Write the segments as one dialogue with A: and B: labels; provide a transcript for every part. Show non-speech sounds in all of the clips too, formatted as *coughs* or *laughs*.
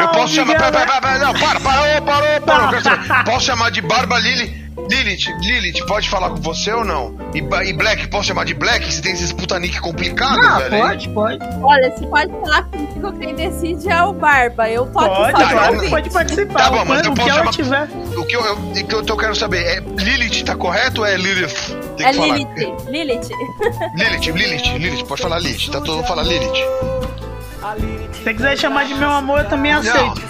A: Eu posso chamar. Pera, pera, pera, não, para, parou, parou, parou. quero. Posso chamar de Barba Lily? Lilith, Lilith, pode falar com você ou não? E, e Black, posso chamar de Black? Você tem esses putanique complicado,
B: Ah,
A: velho?
B: pode, pode.
C: Olha, se pode falar comigo, quem decide é o Barba. Eu aqui
D: Pode,
C: só
D: claro,
C: ouvinte.
D: pode participar.
A: Tá bom, mas
D: o
A: eu posso chamar-
D: tiver.
A: O que eu, eu, o que eu tô querendo saber é Lilith tá correto ou é Lilith? Tem
C: É
A: que falar.
C: Lilith. Lilith.
A: Lilith, Lilith, Lilith, pode falar Lilith, tá todo mundo fala Lilith.
D: Se você quiser chamar de meu amor, eu também aceito.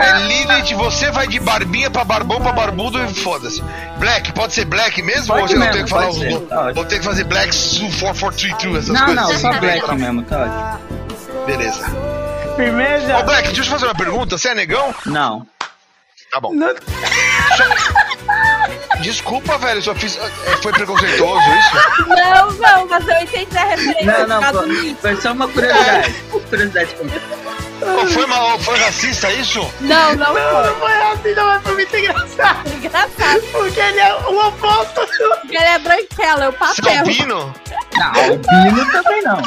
A: É Lilith, você vai de barbinha pra barbão pra barbudo e foda-se. Black, pode ser Black mesmo?
B: Pode
A: ou você não
B: mesmo,
A: tem que falar os
B: ser, tá.
A: Ou tem que fazer Black 4432, essas
B: Não,
A: coisas
B: não,
A: assim?
B: só black mesmo, tá ótimo.
A: Beleza.
D: Firmeza?
A: Ô Black, deixa eu te fazer uma pergunta, você é negão?
B: Não.
A: Tá bom.
D: Não-
A: Desculpa, velho, só fiz. é, Foi preconceituoso isso?
C: Não, não, mas eu entendi a referência.
B: Não, não, foi, foi só uma curiosidade. Curiosidade.
A: Pô, foi, mal, foi racista isso?
C: Não, não
D: Não, não
C: foi.
D: foi assim, não, mas foi muito engraçado.
C: Engraçado.
D: Porque ele é o oposto.
C: Porque ele é branquela, eu
A: Você é
C: papel.
A: albino?
B: Não, albino também não.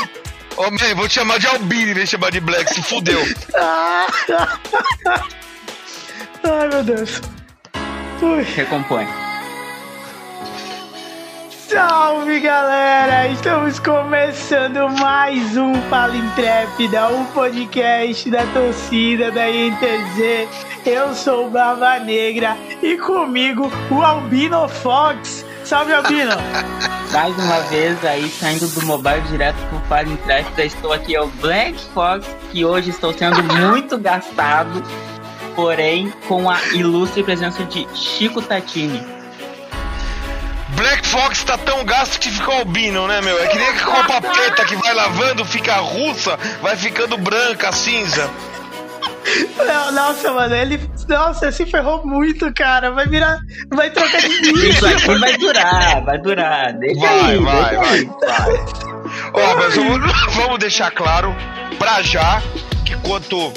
A: Ô, man, vou te chamar de albino em vez de chamar de black, se fudeu.
D: Ah. *laughs* Ai, meu Deus. Ui.
B: Recompõe.
D: Salve galera! Estamos começando mais um Fala Intrépida, um podcast da torcida da INTZ. Eu sou o Brava Negra e comigo o Albino Fox. Salve Albino! *laughs*
B: Mais uma vez aí, saindo do mobile direto pro Fire Intrépida, estou aqui, é o Black Fox, que hoje estou sendo muito gastado, porém com a ilustre presença de Chico Tatini.
A: Black Fox tá tão gasto que ficou albino, né, meu? É que nem a copa preta que vai lavando, fica russa, vai ficando branca, cinza.
D: Não, Nossa, mano, ele. Nossa, se ferrou muito, cara. Vai virar. Vai trocar de vídeo.
B: Isso aqui vai durar, vai durar. Deixa
A: Vai,
B: aí,
A: vai,
B: deixa
A: vai,
B: aí.
A: vai. Ó, mas vamos, *laughs* vamos deixar claro, pra já, que quanto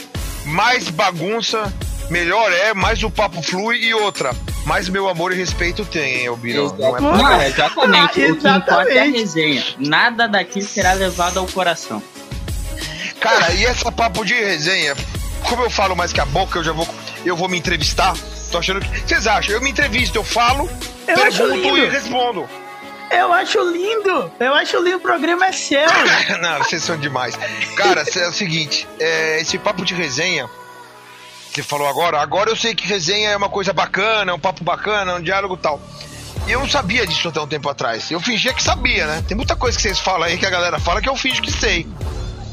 A: mais bagunça, melhor é, mais o papo flui e outra. Mais meu amor e respeito tem, hein, Albino? Não é pra...
B: exatamente. O que importa é a resenha. Nada daqui será levado ao coração.
A: Cara, e essa papo de resenha? Como eu falo mais que a boca, eu já vou, eu vou me entrevistar. Tô achando que. Vocês acham? Eu me entrevisto, eu falo,
D: Eu acho
A: pergunto
D: lindo.
A: e respondo.
D: Eu acho lindo. Eu acho lindo. O programa é seu. *laughs*
A: Não, vocês são demais. Cara, é o seguinte, é, esse papo de resenha, você falou agora, agora eu sei que resenha é uma coisa bacana, é um papo bacana, um diálogo tal. E eu não sabia disso até um tempo atrás. Eu fingia que sabia, né? Tem muita coisa que vocês falam aí que a galera fala que eu finjo que sei.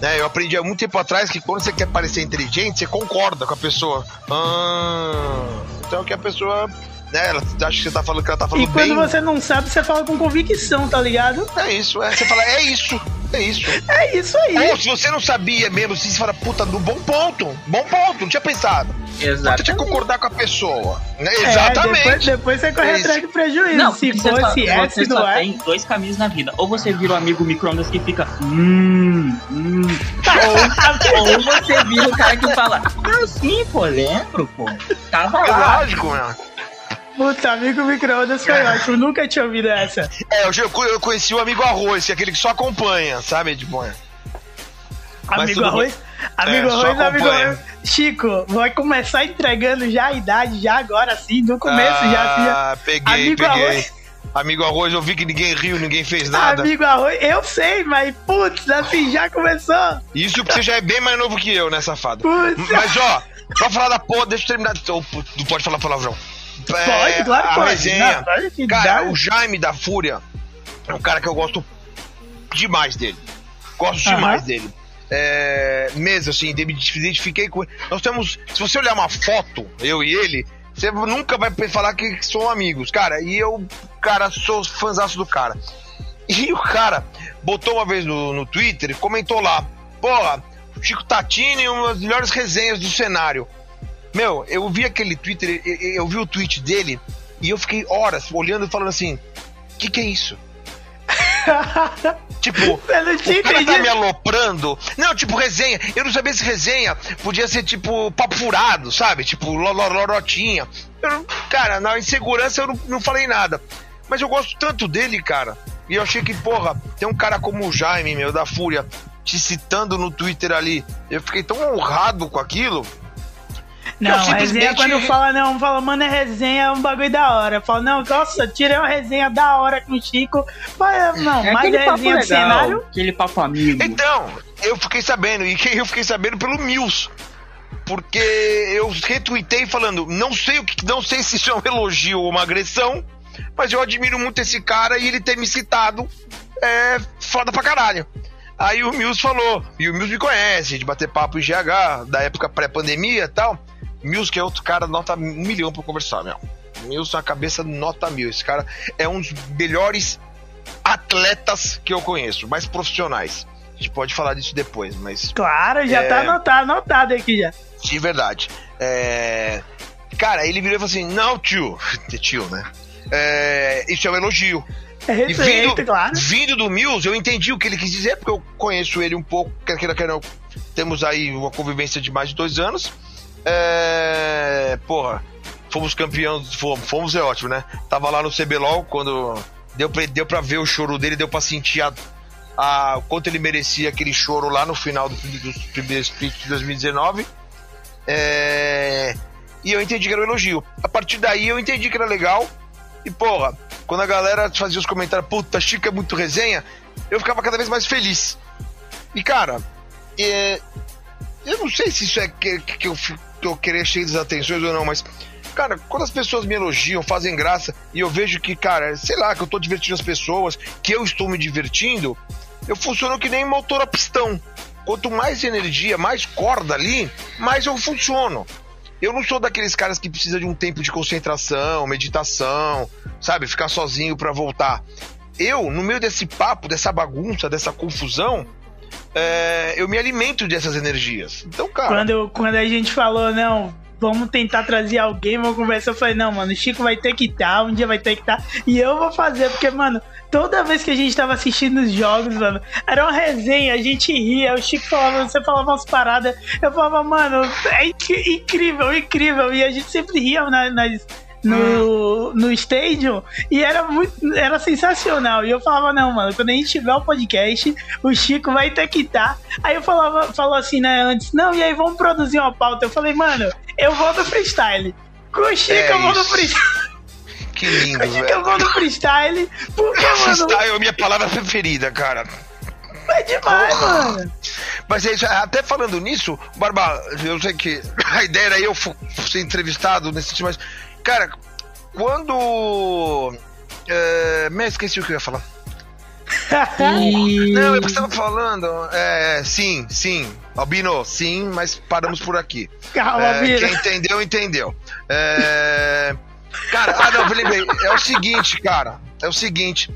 A: Né? Eu aprendi há muito tempo atrás que quando você quer parecer inteligente, você concorda com a pessoa. Ah, então que a pessoa. Né, ela acha que você tá falando que ela tá
D: E
A: falando
D: quando
A: bem.
D: você não sabe, você fala com convicção, tá ligado?
A: É isso, é, você fala, é isso, é isso.
D: É isso aí.
A: Ou se você não sabia mesmo, assim, você fala, puta, no bom ponto, bom ponto, não tinha pensado. Você
B: Exato.
A: tinha que concordar com a pessoa. Né?
D: É,
A: Exatamente.
D: depois, depois você corre
A: É
D: atrás do prejuízo.
B: Não,
D: Se
B: você só,
D: fosse S
B: você só
D: ar.
B: tem dois caminhos na vida. Ou você vira o amigo micro-ondas que fica. Hum, hum. ou, *laughs* ou você vira o cara que fala. Ah, sim, pô, lembro, pô. Tava
A: É
B: lá.
A: lógico, meu.
D: Puta, amigo micro-ondas foi ótimo. Nunca tinha ouvido essa.
A: É, eu, eu conheci o amigo arroz, que é aquele que só acompanha, sabe? Tipo, é.
D: Amigo arroz. Amigo
A: É,
D: arroz, amigo arroz. Chico, vai começar entregando já a idade, já agora assim, no começo, já assim. já.
A: Ah, peguei,
D: Amigo
A: peguei.
D: arroz.
A: Amigo arroz, eu vi que ninguém riu, ninguém fez nada.
D: Amigo arroz, eu sei, mas putz, assim já começou.
A: Isso porque você já é bem mais novo que eu, né, safado?
D: Putz.
A: Mas ó, pra falar da porra, deixa eu terminar. Oh, putz, não pode falar palavrão. É,
D: Pode, claro
A: a
D: que pode.
A: resenha.
D: Não, pode que
A: Cara,
D: dá.
A: o Jaime da Fúria é um cara que eu gosto demais dele. Gosto
D: Aham.
A: demais dele. É, mesmo assim, me identifiquei com ele. Nós temos. Se você olhar uma foto, eu e ele, você nunca vai falar que são amigos, cara. E eu, cara, sou fãzaço do cara. E o cara botou uma vez no, no Twitter e comentou lá: Porra, o Chico Tatini, uma das melhores resenhas do cenário. Meu, eu vi aquele Twitter, eu, vi o tweet dele e eu fiquei horas olhando e falando assim: O que, que é isso? *laughs* Tipo,
D: Eu não tinha
A: o cara tá me aloprando. Não, tipo, resenha. Eu não sabia se resenha podia ser, tipo, papo furado, sabe? Tipo, lo- lo- lorotinha. Eu cara, na insegurança eu não, não falei nada. Mas eu gosto tanto dele, cara. E eu achei que, porra, tem um cara como o Jaime, meu, da Fúria, te citando no Twitter ali. Eu fiquei tão honrado com aquilo.
D: Não,
A: Eu
D: resenha
A: simplesmente-
D: quando fala, não, fala, mano, é resenha, é um bagulho da hora. Fala, não, nossa, tirei uma resenha da hora com o Chico. Mas, não,
B: É
D: mas
B: aquele
D: é
B: papo
D: resenha
B: legal,
D: do cenário.
B: aquele papo amigo.
A: Então, eu fiquei sabendo, e que eu fiquei sabendo pelo Mills. Porque eu retuitei falando, não sei o que, não sei se isso é um elogio ou uma agressão, mas eu admiro muito esse cara e ele ter me citado é foda pra caralho. Aí o Mills falou, e o Mills me conhece, de bater papo em GH, da época pré-pandemia e tal. Mills, que é outro cara, nota um milhão pra conversar, meu. Mills na cabeça, nota mil. Esse cara é um dos melhores atletas que eu conheço, mais profissionais. A gente pode falar disso depois, mas
D: Claro, já
A: É.
D: tá anotado, anotado aqui já.
A: de verdade. É... Cara, ele virou e falou assim: Não, tio. *laughs* Tio, né? É, Isso é um elogio.
D: É respeito,
A: vindo,
D: claro.
A: vindo do Mills, eu entendi o que ele quis dizer, porque eu conheço ele um pouco, quer queira, quer não. Temos aí uma convivência de mais de dois anos. É... Porra, fomos campeões, fomos, fomos é ótimo, né? Tava lá no CBLOL quando deu pra, deu pra ver o choro dele, deu pra sentir a, a, quanto ele merecia aquele choro lá no final do, dos primeiros split de 2019. É... E eu entendi que era um elogio. A partir daí eu entendi que era legal. E porra, quando a galera fazia os comentários, puta, Chico é muito resenha, eu ficava cada vez mais feliz. E cara, é, eu não sei se isso é que, que, eu, fi- que eu querer cheio das atenções ou não, mas. Cara, quando as pessoas me elogiam, fazem graça, e eu vejo que, cara, sei lá, que eu tô divertindo as pessoas, que eu estou me divertindo, eu funciono que nem motor a pistão. Quanto mais energia, mais corda ali, mais eu funciono. Eu não sou daqueles caras que precisa de um tempo de concentração, meditação, sabe? Ficar sozinho pra voltar. Eu, no meio desse papo, dessa bagunça, dessa confusão, é, eu me alimento dessas energias. Então, cara.
D: Quando, quando a gente falou, não, vamos tentar trazer alguém, vamos conversar, eu falei, não, mano, o Chico vai ter que estar, um dia vai ter que estar, e eu vou fazer, porque, mano, toda vez que a gente tava assistindo os jogos, mano, era uma resenha, a gente ria, o Chico falava, você falava umas paradas, eu falava, mano, é inc- incrível, incrível, e a gente sempre ria na- nas. No, no stadium e era muito era sensacional. E eu falava, não, mano, quando a gente tiver o podcast, o Chico vai ter que estar. Aí eu falava, falou assim, né, antes, não, e aí vamos produzir uma pauta. Eu falei, mano, eu vou no freestyle. Com o Chico
A: É
D: eu vou no
A: isso.
D: freestyle. *laughs*
A: Que lindo,
D: Com o Chico eu
A: velho.
D: vou no freestyle. Porque, mano,
A: Freestyle é a minha palavra preferida, cara.
D: é demais, mano.
A: Mas é isso, até falando nisso, Barba, eu sei que *laughs* a ideia era eu ser entrevistado nesse tipo, mas, cara, quando. É, me esqueci o que eu ia falar.
B: E... *laughs*
A: Não, é porque você tava falando. É, sim, sim. Albino, sim, mas paramos por aqui.
D: Calma,
A: É, quem entendeu, entendeu. É, Cara, ah não, Felipe, é o seguinte, cara. É o seguinte.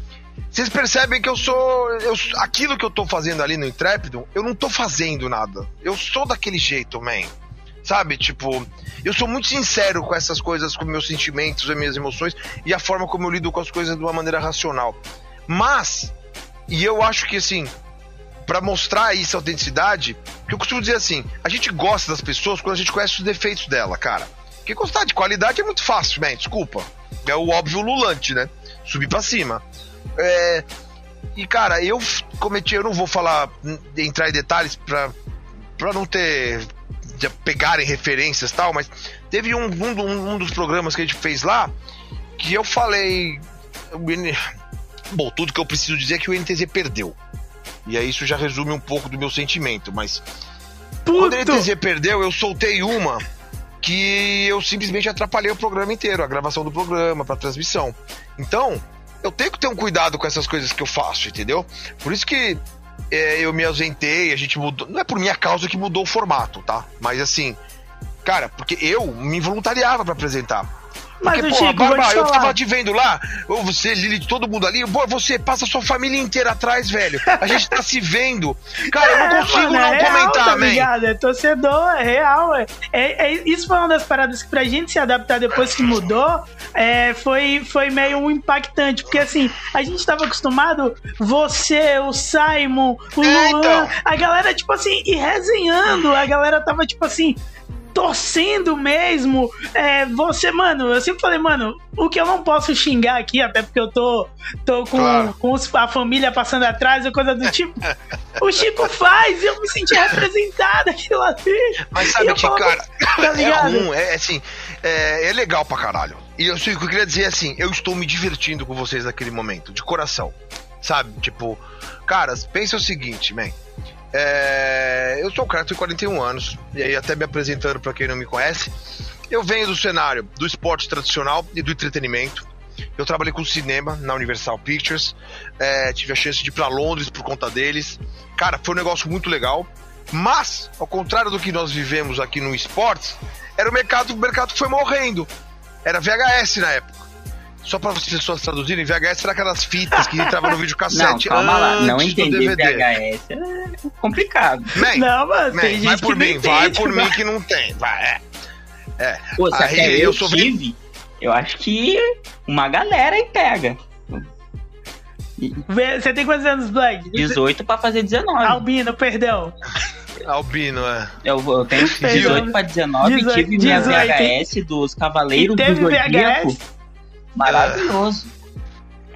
A: Vocês percebem que eu sou. Eu, aquilo que eu tô fazendo ali no Intrépido, eu não tô fazendo nada. Eu sou daquele jeito, man. Sabe? Tipo, eu sou muito sincero com essas coisas, com meus sentimentos e minhas emoções e a forma como eu lido com as coisas de uma maneira racional. Mas, e eu acho que assim, Pra mostrar isso, a autenticidade, que eu costumo dizer assim, a gente gosta das pessoas quando a gente conhece os defeitos dela, cara. Porque gostar de qualidade é muito fácil, man, desculpa. É o óbvio lulante, né? Subir pra cima. É, E, cara, eu cometi, eu não vou falar, entrar em detalhes pra, pra não ter. De pegarem referências e tal, mas teve um, um, um dos programas que a gente fez lá que eu falei. Bom, tudo que eu preciso dizer é que o NTZ perdeu. E aí isso já resume um pouco do meu sentimento, mas quando o
D: Puto.
A: NTZ perdeu, eu soltei uma que eu simplesmente atrapalhei o programa inteiro, a gravação do programa, pra transmissão. Então, eu tenho que ter um cuidado com essas coisas que eu faço, entendeu? Por isso que é, eu me ausentei, a gente mudou. Não é por minha causa que mudou o formato, tá? Mas assim, cara, porque eu me voluntariava pra apresentar.
D: Mas
A: Porque, porra,
D: Chico,
A: Barba, eu tava te vendo lá, ou você, Lili, todo mundo ali, pô, você passa sua família inteira atrás, velho. A gente tá se vendo. Cara, eu não *laughs*
D: É,
A: consigo
D: mano,
A: não
D: é
A: comentar,
D: tá ligado? É torcedor, é real. É, é, é- isso foi uma das paradas que pra gente se adaptar depois que mudou, é, foi, foi meio impactante. Porque assim, a gente tava acostumado, você, o Simon, o
A: É,
D: Luan,
A: então.
D: a galera, tipo assim, e resenhando, a galera tava tipo assim. Torcendo mesmo. É, você, mano, eu sempre falei, mano, o que eu não posso xingar aqui, até porque eu tô, tô com,
A: Claro.
D: com os- a família passando atrás, ou coisa do tipo. *laughs* o Chico faz, eu me senti representada aquilo ali.
A: Mas sabe que,
D: falava,
A: cara,
D: tá
A: é
D: ligado?
A: ruim, é assim, é, é legal pra caralho. E eu, sei o que eu queria dizer é assim, eu estou me divertindo com vocês naquele momento, de coração. Sabe? Tipo, caras, pensa o seguinte, man. É, eu sou um cara tem 41 anos, e aí até me apresentando pra quem não me conhece, eu venho do cenário do esporte tradicional e do entretenimento. Eu trabalhei com cinema na Universal Pictures, é, tive a chance de ir pra Londres por conta deles. Cara, foi um negócio muito legal. Mas, ao contrário do que nós vivemos aqui no esportes, era o mercado, o mercado que foi morrendo. Era VHS na época. Só para as pessoas traduzirem, VHS era aquelas fitas que entravam no *laughs*
B: Não,
A: videocassete
B: calma lá. Não entendi
A: DVD.
B: VHS. É complicado.
A: Man,
D: Não, mano,
A: man,
D: tem gente
A: vai por
D: que não
A: mim, vai
D: entende,
A: por
D: mano.
A: mim que não tem. Vai, é.
B: Pô, se
A: Aí
B: até eu,
A: eu sou
B: tive, eu acho que uma galera aí pega.
D: Você tem quantos anos, Black?
B: 18 pra fazer 19.
D: Albino, perdão. *laughs*
A: Albino, é.
B: Eu, eu tenho 18 pra 19
D: 18,
B: tive minha
D: 18,
B: VHS dos Cavaleiros
D: E
B: do
D: teve
B: Zodíaco.
D: VHS?
B: Maravilhoso.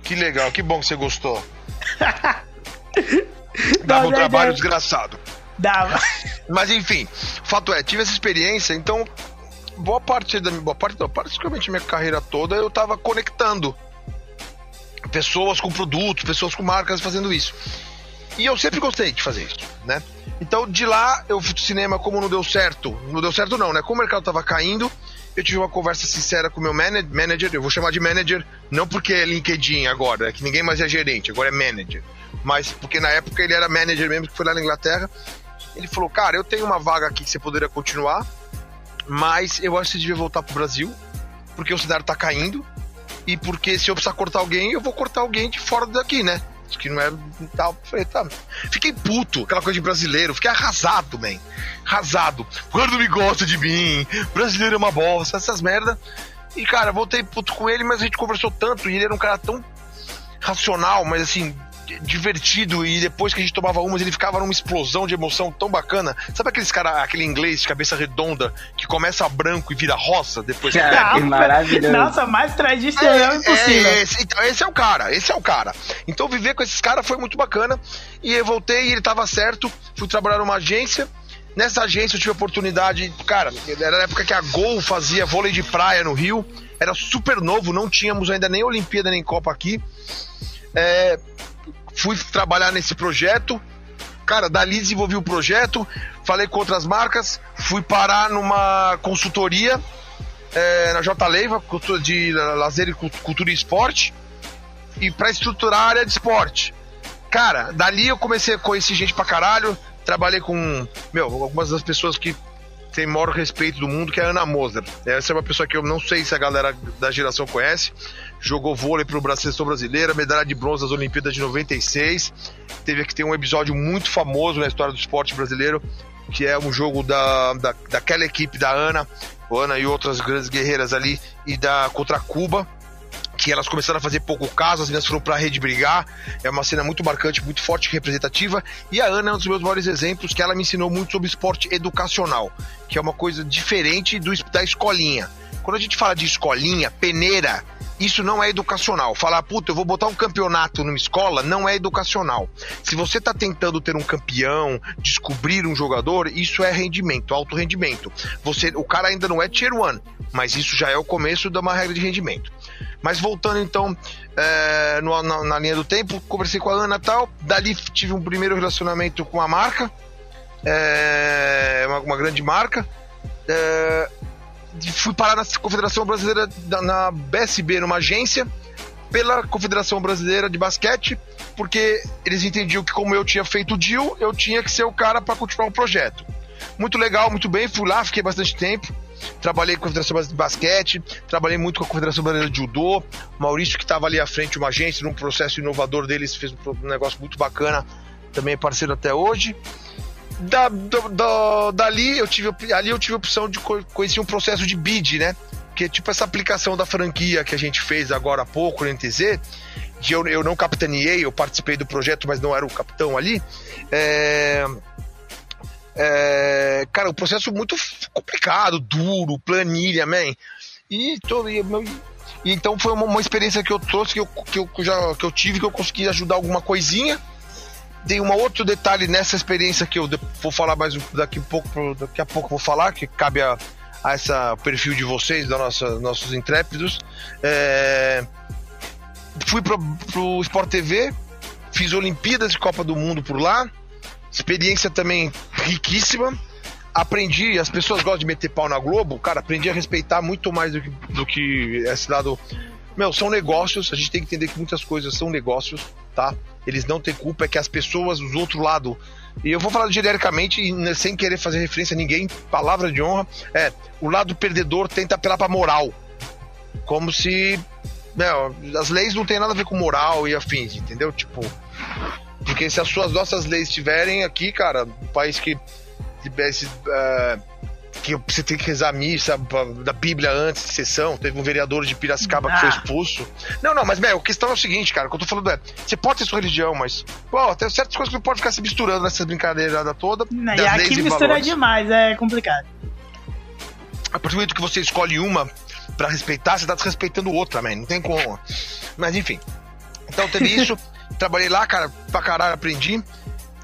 A: Que legal, que bom que você gostou. *laughs* Dava um
D: não,
A: trabalho desgraçado.
D: Dava. *laughs*
A: Mas enfim, o fato é, tive essa experiência, então boa parte da boa parte, não, praticamente minha carreira toda eu tava conectando pessoas com produtos, pessoas com marcas fazendo isso. E eu sempre gostei de fazer isso, né? Então de lá eu fui pro cinema como não deu certo, não deu certo não, né? Como o mercado tava caindo, eu tive uma conversa sincera com o meu mana- manager, eu vou chamar de manager, não porque é LinkedIn agora, é que ninguém mais é gerente, agora é manager. Mas porque na época ele era manager mesmo, que foi lá na Inglaterra. Ele falou, cara, eu tenho uma vaga aqui que você poderia continuar, mas eu acho que você devia voltar pro Brasil, porque o cenário tá caindo, e porque se eu precisar cortar alguém, eu vou cortar alguém de fora daqui, né? Que não é tal. Falei, tá. Fiquei puto, aquela coisa de brasileiro, fiquei arrasado, man. Arrasado. Quando me gosta de mim, brasileiro é uma bosta, essas merda. E, cara, voltei puto com ele, mas a gente conversou tanto, e ele era um cara tão racional, mas assim, divertido, e depois que a gente tomava umas, ele ficava numa explosão de emoção tão bacana. Sabe aqueles cara, aquele inglês de cabeça redonda, que começa branco e vira rosa depois que
B: Cara, que
D: Não,
B: maravilhoso.
D: Nossa, mais tradicional impossível.
A: é, esse, então, esse é o cara, esse é o cara. Então viver com esses caras foi muito bacana. E eu voltei e ele tava certo. Fui trabalhar numa agência. Nessa agência eu tive a oportunidade. Cara, era na época que a Gol fazia vôlei de praia no Rio. Era super novo, não tínhamos ainda nem Olimpíada nem Copa aqui. É, fui trabalhar nesse projeto. Cara, dali desenvolvi o projeto, falei com outras marcas, fui parar numa consultoria é, na J Leiva, de lazer e cult- cultura e esporte, e para estruturar a área de esporte. Cara, dali eu comecei a conhecer gente pra caralho, trabalhei com, meu, algumas das pessoas que tem maior respeito do mundo, que é a Ana Moser. Essa é uma pessoa que eu não sei se a galera da geração conhece. Jogou vôlei pro Brasil seleção brasileira, medalha de bronze nas Olimpíadas de 96. Teve aqui tem um episódio muito famoso na história do esporte brasileiro, que é um jogo da, da, daquela equipe da Ana, o Ana e outras grandes guerreiras ali, e da contra Cuba. Que elas começaram a fazer pouco caso, as meninas foram pra rede brigar. É uma cena muito marcante, muito forte e representativa. E a Ana é um dos meus maiores exemplos, que ela me ensinou muito sobre esporte educacional, que é uma coisa diferente do, da escolinha. Quando a gente fala de escolinha, peneira, isso não é educacional. Falar, puta, eu vou botar um campeonato numa escola, não é educacional. Se você está tentando ter um campeão, descobrir um jogador, isso é rendimento, alto rendimento. Você, o cara ainda não é tier 1, mas isso já é o começo de uma regra de rendimento. Mas voltando então é, no- na, na linha do tempo, conversei com a Ana tal. Dali tive um primeiro relacionamento com a marca, é, uma, uma grande marca. É, fui parar na Confederação Brasileira, na BSB, numa agência, pela Confederação Brasileira de Basquete, porque eles entendiam que, como eu tinha feito o deal, eu tinha que ser o cara para continuar o projeto. Muito legal, muito bem, fui lá, fiquei bastante tempo. Trabalhei com a Confederação Brasileira de Basquete, trabalhei muito com a Confederação Brasileira de Judô. Maurício, que estava ali à frente uma agência, num processo inovador deles, fez um negócio muito bacana, também é parceiro até hoje. Da, do- do- dali eu tive ali eu tive a opção de co- conhecer um processo de bid, né? Que é tipo essa aplicação da franquia que a gente fez agora há pouco no NTZ, que eu, eu não capitaneei, eu participei do projeto, mas não era o capitão ali. É, é, cara, um processo muito complicado, duro, planilha, man. E, todo, e, e então foi uma, uma, experiência que eu trouxe, que eu, que, eu já, que eu tive, que eu consegui ajudar alguma coisinha. Tem um outro detalhe nessa experiência que eu vou falar mais daqui a pouco, daqui a pouco vou falar, que cabe a, a essa perfil de vocês, da nossa, nossos intrépidos. É, fui pro, pro Sport TV, fiz Olimpíadas de Copa do Mundo por lá, experiência também riquíssima. Aprendi, as pessoas gostam de meter pau na Globo, cara, aprendi a respeitar muito mais do que, do que esse lado. Meu, são negócios, a gente tem que entender que muitas coisas são negócios, tá? Eles não têm culpa, é que as pessoas do outro lado. E eu vou falar genericamente, sem querer fazer referência a ninguém, palavra de honra, é, o lado perdedor tenta apelar pra moral. Como se não, as leis não tem nada a ver com moral e afins, entendeu? Tipo, porque se as suas nossas leis estiverem aqui, cara, um país que tivesse uh, que você tem que rezar a missa da Bíblia antes de sessão, teve um vereador de Piracicaba ah. que foi ah. expulso. Não, não, mas meu, a questão é o seguinte, cara, o que eu tô falando é, você pode ter sua religião, mas, pô, tem certas coisas que não pode ficar se misturando nessa brincadeira toda.
D: Não, e aqui mistura demais, é complicado.
A: A partir do momento que você escolhe uma para respeitar, você tá desrespeitando outra, man. Não tem como. Mas enfim. Então teve isso. *laughs* Trabalhei lá, cara, pra caralho, aprendi.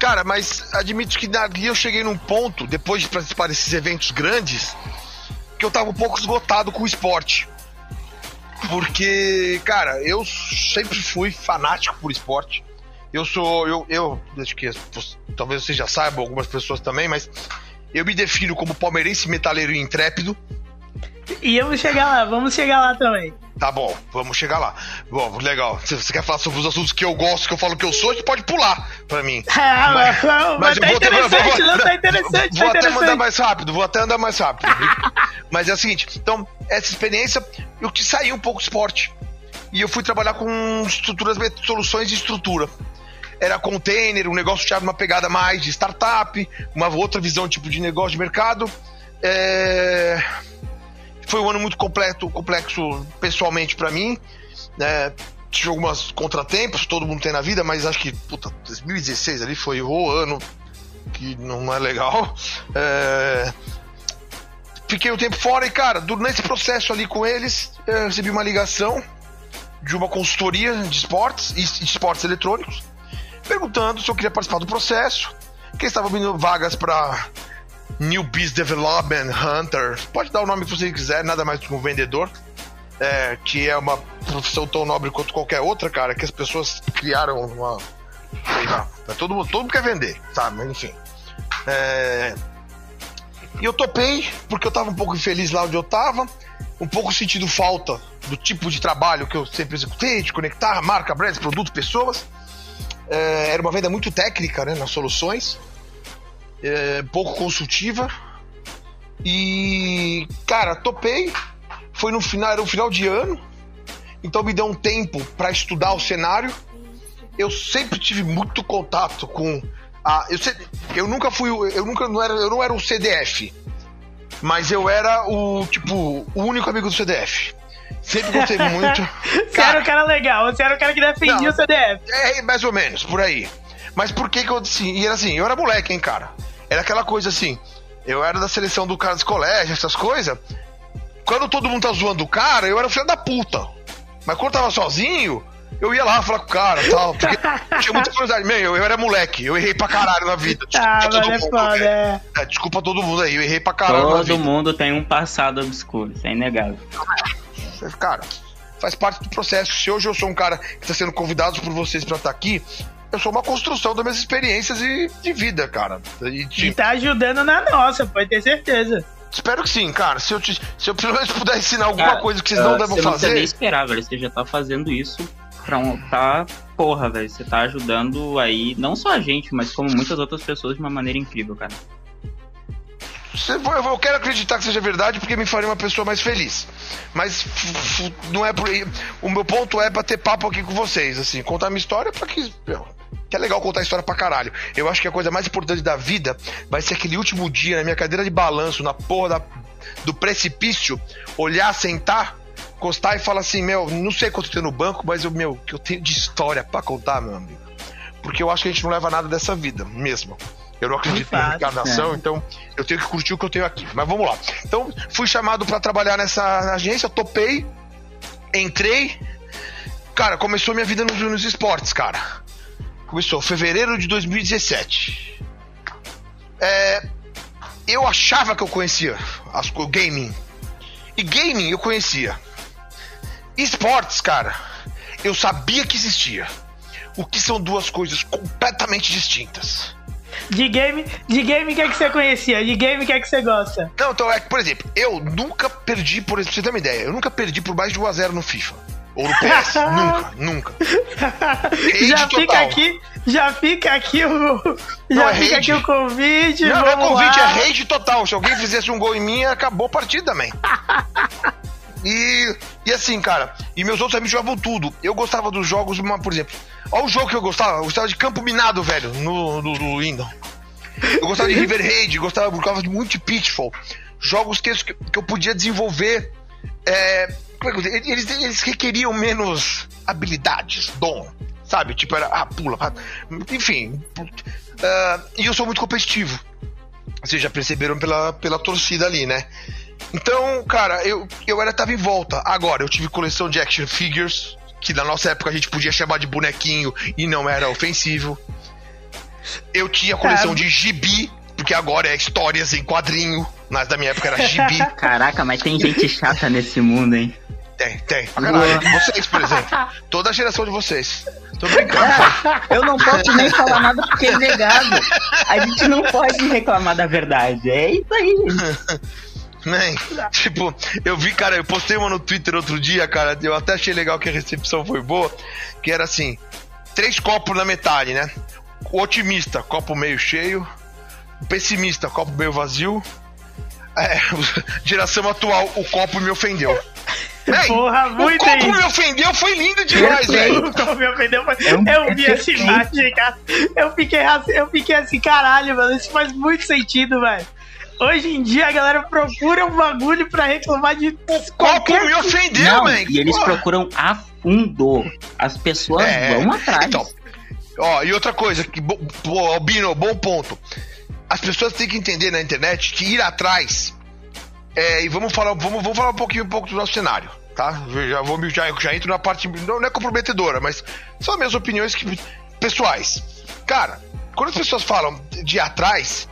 A: Cara, mas admito que ali eu cheguei num ponto, depois de participar desses eventos grandes, que eu tava um pouco esgotado com o esporte. Porque, cara, eu sempre fui fanático por esporte. Eu sou. Eu, eu acho que talvez vocês já saibam, algumas pessoas também, mas eu me defino como palmeirense metaleiro intrépido.
D: E vamos chegar lá, vamos chegar lá também.
A: Tá bom, vamos chegar lá. Bom, legal. Se você quer falar sobre os assuntos que eu gosto, que eu falo que eu sou, a gente pode pular pra mim. *laughs*
D: Ah, mas, mas, mas tá interessante, vou, não tá interessante.
A: Vou
D: tá
A: até mandar mais rápido, vou até andar mais rápido. *laughs* mas é o seguinte, então, essa experiência, eu te saí um pouco do esporte. E eu fui trabalhar com estruturas, soluções de estrutura era container, um negócio tinha uma pegada mais de startup, uma outra visão tipo de negócio de mercado. É... Foi um ano muito completo, complexo pessoalmente para mim. Né? Tive alguns contratempos, todo mundo tem na vida, mas acho que, puta, 2016 ali foi o ano que não é legal. *laughs* É... Fiquei um tempo fora e, cara, nesse processo ali com eles, eu recebi uma ligação de uma consultoria de esportes e esportes eletrônicos perguntando se eu queria participar do processo, que estava abrindo vagas para New Business Development Hunter. Pode dar o nome que você quiser, nada mais do que um vendedor. É, que é uma profissão tão nobre quanto qualquer outra, cara, que as pessoas criaram uma. Sei lá, todo mundo, todo mundo quer vender, sabe? Mas enfim. É, e eu topei, porque eu tava um pouco infeliz lá onde eu tava, um pouco sentindo falta do tipo de trabalho que eu sempre executei, de conectar marca, brands, produto, pessoas. É, era uma venda muito técnica né, nas soluções, é, pouco consultiva. E, cara, topei. Foi no final, era um final de ano, então me deu um tempo para estudar o cenário. Eu sempre tive muito contato com a, eu, eu nunca fui, eu nunca não era, eu não era o CDF, mas eu era o tipo o único amigo do CDF. Sempre gostei *laughs* muito.
D: você era o cara legal, você era o cara que defendia não, o CDF.
A: É, mais ou menos, por aí. Mas por que que eu assim, e era assim, eu era moleque, hein, cara. Era aquela coisa assim, eu era da seleção do cara dos colégios, essas coisas. Quando todo mundo tá zoando o cara, eu era filho da puta. Mas quando eu tava sozinho, eu ia lá falar com o cara e tal. Porque tinha muita curiosidade. Meu, eu, eu, era moleque, eu errei pra caralho na vida.
D: Desculpa ah, todo é mundo. Foda, é.
A: É, desculpa todo mundo aí, eu errei pra caralho.
B: Todo mundo tem um passado obscuro, isso é inegável.
A: Cara, faz parte do processo. Se hoje eu sou um cara que está sendo convidado por vocês para estar tá aqui, eu sou uma construção das minhas experiências e, de vida, cara.
D: E, e tá ajudando na nossa, pode ter certeza.
A: Espero que sim, cara. Se eu, te, se eu pelo menos puder ensinar alguma cara, coisa que vocês não uh, devem fazer. Você
B: não nem esperar, velho. Você já tá fazendo isso pra um. Tá. Porra, velho. Você tá ajudando aí, não só a gente, mas como muitas outras pessoas de uma maneira incrível, cara.
A: Eu quero acreditar que seja verdade porque me faria uma pessoa mais feliz. Mas não é por aí. O meu ponto é bater papo aqui com vocês, assim, contar minha história para que. Que é legal contar história pra caralho. Eu acho que a coisa mais importante da vida vai ser aquele último dia na minha cadeira de balanço, na porra da, do precipício, olhar, sentar, encostar e falar assim: Meu, não sei quanto tem no banco, mas eu, meu, que eu tenho de história para contar, meu amigo. Porque eu acho que a gente não leva nada dessa vida mesmo. Eu não acredito
D: Fácil,
A: em reencarnação,
B: é.
A: então eu tenho que curtir o que eu tenho aqui. Mas vamos lá. Então, fui chamado pra trabalhar nessa agência, topei, entrei. Cara, começou minha vida nos, nos esportes, cara. Começou fevereiro de 2017. É, eu achava que eu conhecia as, co- gaming. E gaming eu conhecia. Esportes, cara, eu sabia que existia. O que são duas coisas completamente distintas.
D: De game, de game, o que é que você conhecia? De game, o que é que você gosta?
A: Não, então é que, por exemplo, eu nunca perdi, por pra você ter uma ideia, eu nunca perdi por mais de 1x0 no FIFA. Ou no PS. *laughs* nunca, nunca. Rage
D: já fica
A: total.
D: aqui, já fica aqui o. Já
A: Não, é
D: fica aqui o convite.
A: Não, não é convite,
D: lá.
A: é rage total. Se alguém fizesse um gol em mim, acabou a partida também. *laughs* E, e assim, cara, e meus outros amigos jogavam tudo. Eu gostava dos jogos, por exemplo, olha o jogo que eu gostava, eu gostava de Campo Minado, velho, no, no, no Windows. Eu gostava de River Raid, gostava, gostava muito de Pitfall. Jogos que, que eu podia desenvolver. É, como é que eu eles, eles requeriam menos habilidades, dom. Sabe? Tipo, era, ah, pula. Enfim. ah, e eu sou muito competitivo. Vocês já perceberam pela, pela torcida ali, né? Então, cara, eu, eu era tava em volta. Agora, eu tive coleção de action figures, que na nossa época a gente podia chamar de bonequinho e não era ofensivo. Eu tinha coleção
D: É.
A: de gibi, porque agora é histórias em quadrinho, mas da minha época era gibi. *laughs*
B: Caraca, mas tem gente chata nesse mundo, hein?
A: tem, tem. Vocês, por exemplo. Toda a geração de vocês. Tô brincando. *laughs*
B: Eu não posso nem falar nada porque é negado. A gente não pode reclamar da verdade. É isso aí, gente. *laughs*
A: Man, *laughs* tipo, eu vi, cara, eu postei uma no Twitter outro dia, cara, eu até achei legal que a recepção foi boa, que era assim, três copos na metade, né? O otimista, copo meio cheio, o pessimista, copo meio vazio, é, *laughs* geração atual, o copo me ofendeu. Man,
D: Porra,
A: o
D: muito
A: copo
D: isso.
A: me ofendeu, foi lindo demais, *laughs* velho.
D: Como me ofendeu, mas
B: É
D: eu vi
B: é
D: essa imagem, cara. Eu fiquei, assim- eu fiquei assim, caralho, mano. Isso faz muito sentido, velho. Hoje em dia a galera procura um bagulho pra reclamar de qualquer
A: me ofendeu,
B: Não,
A: man.
B: e eles
A: Porra.
B: procuram a fundo. As pessoas
A: É,
B: vão atrás.
A: Então, ó, e outra coisa, que, bo- bo- Albino, bom ponto. As pessoas têm que entender na internet que ir atrás. É, e vamos falar, vamos, vamos falar um pouquinho um pouco do nosso cenário, tá? Eu já vou já, já entro na parte não, não é comprometedora, mas são minhas opiniões que, pessoais. Cara, quando as pessoas falam de ir atrás,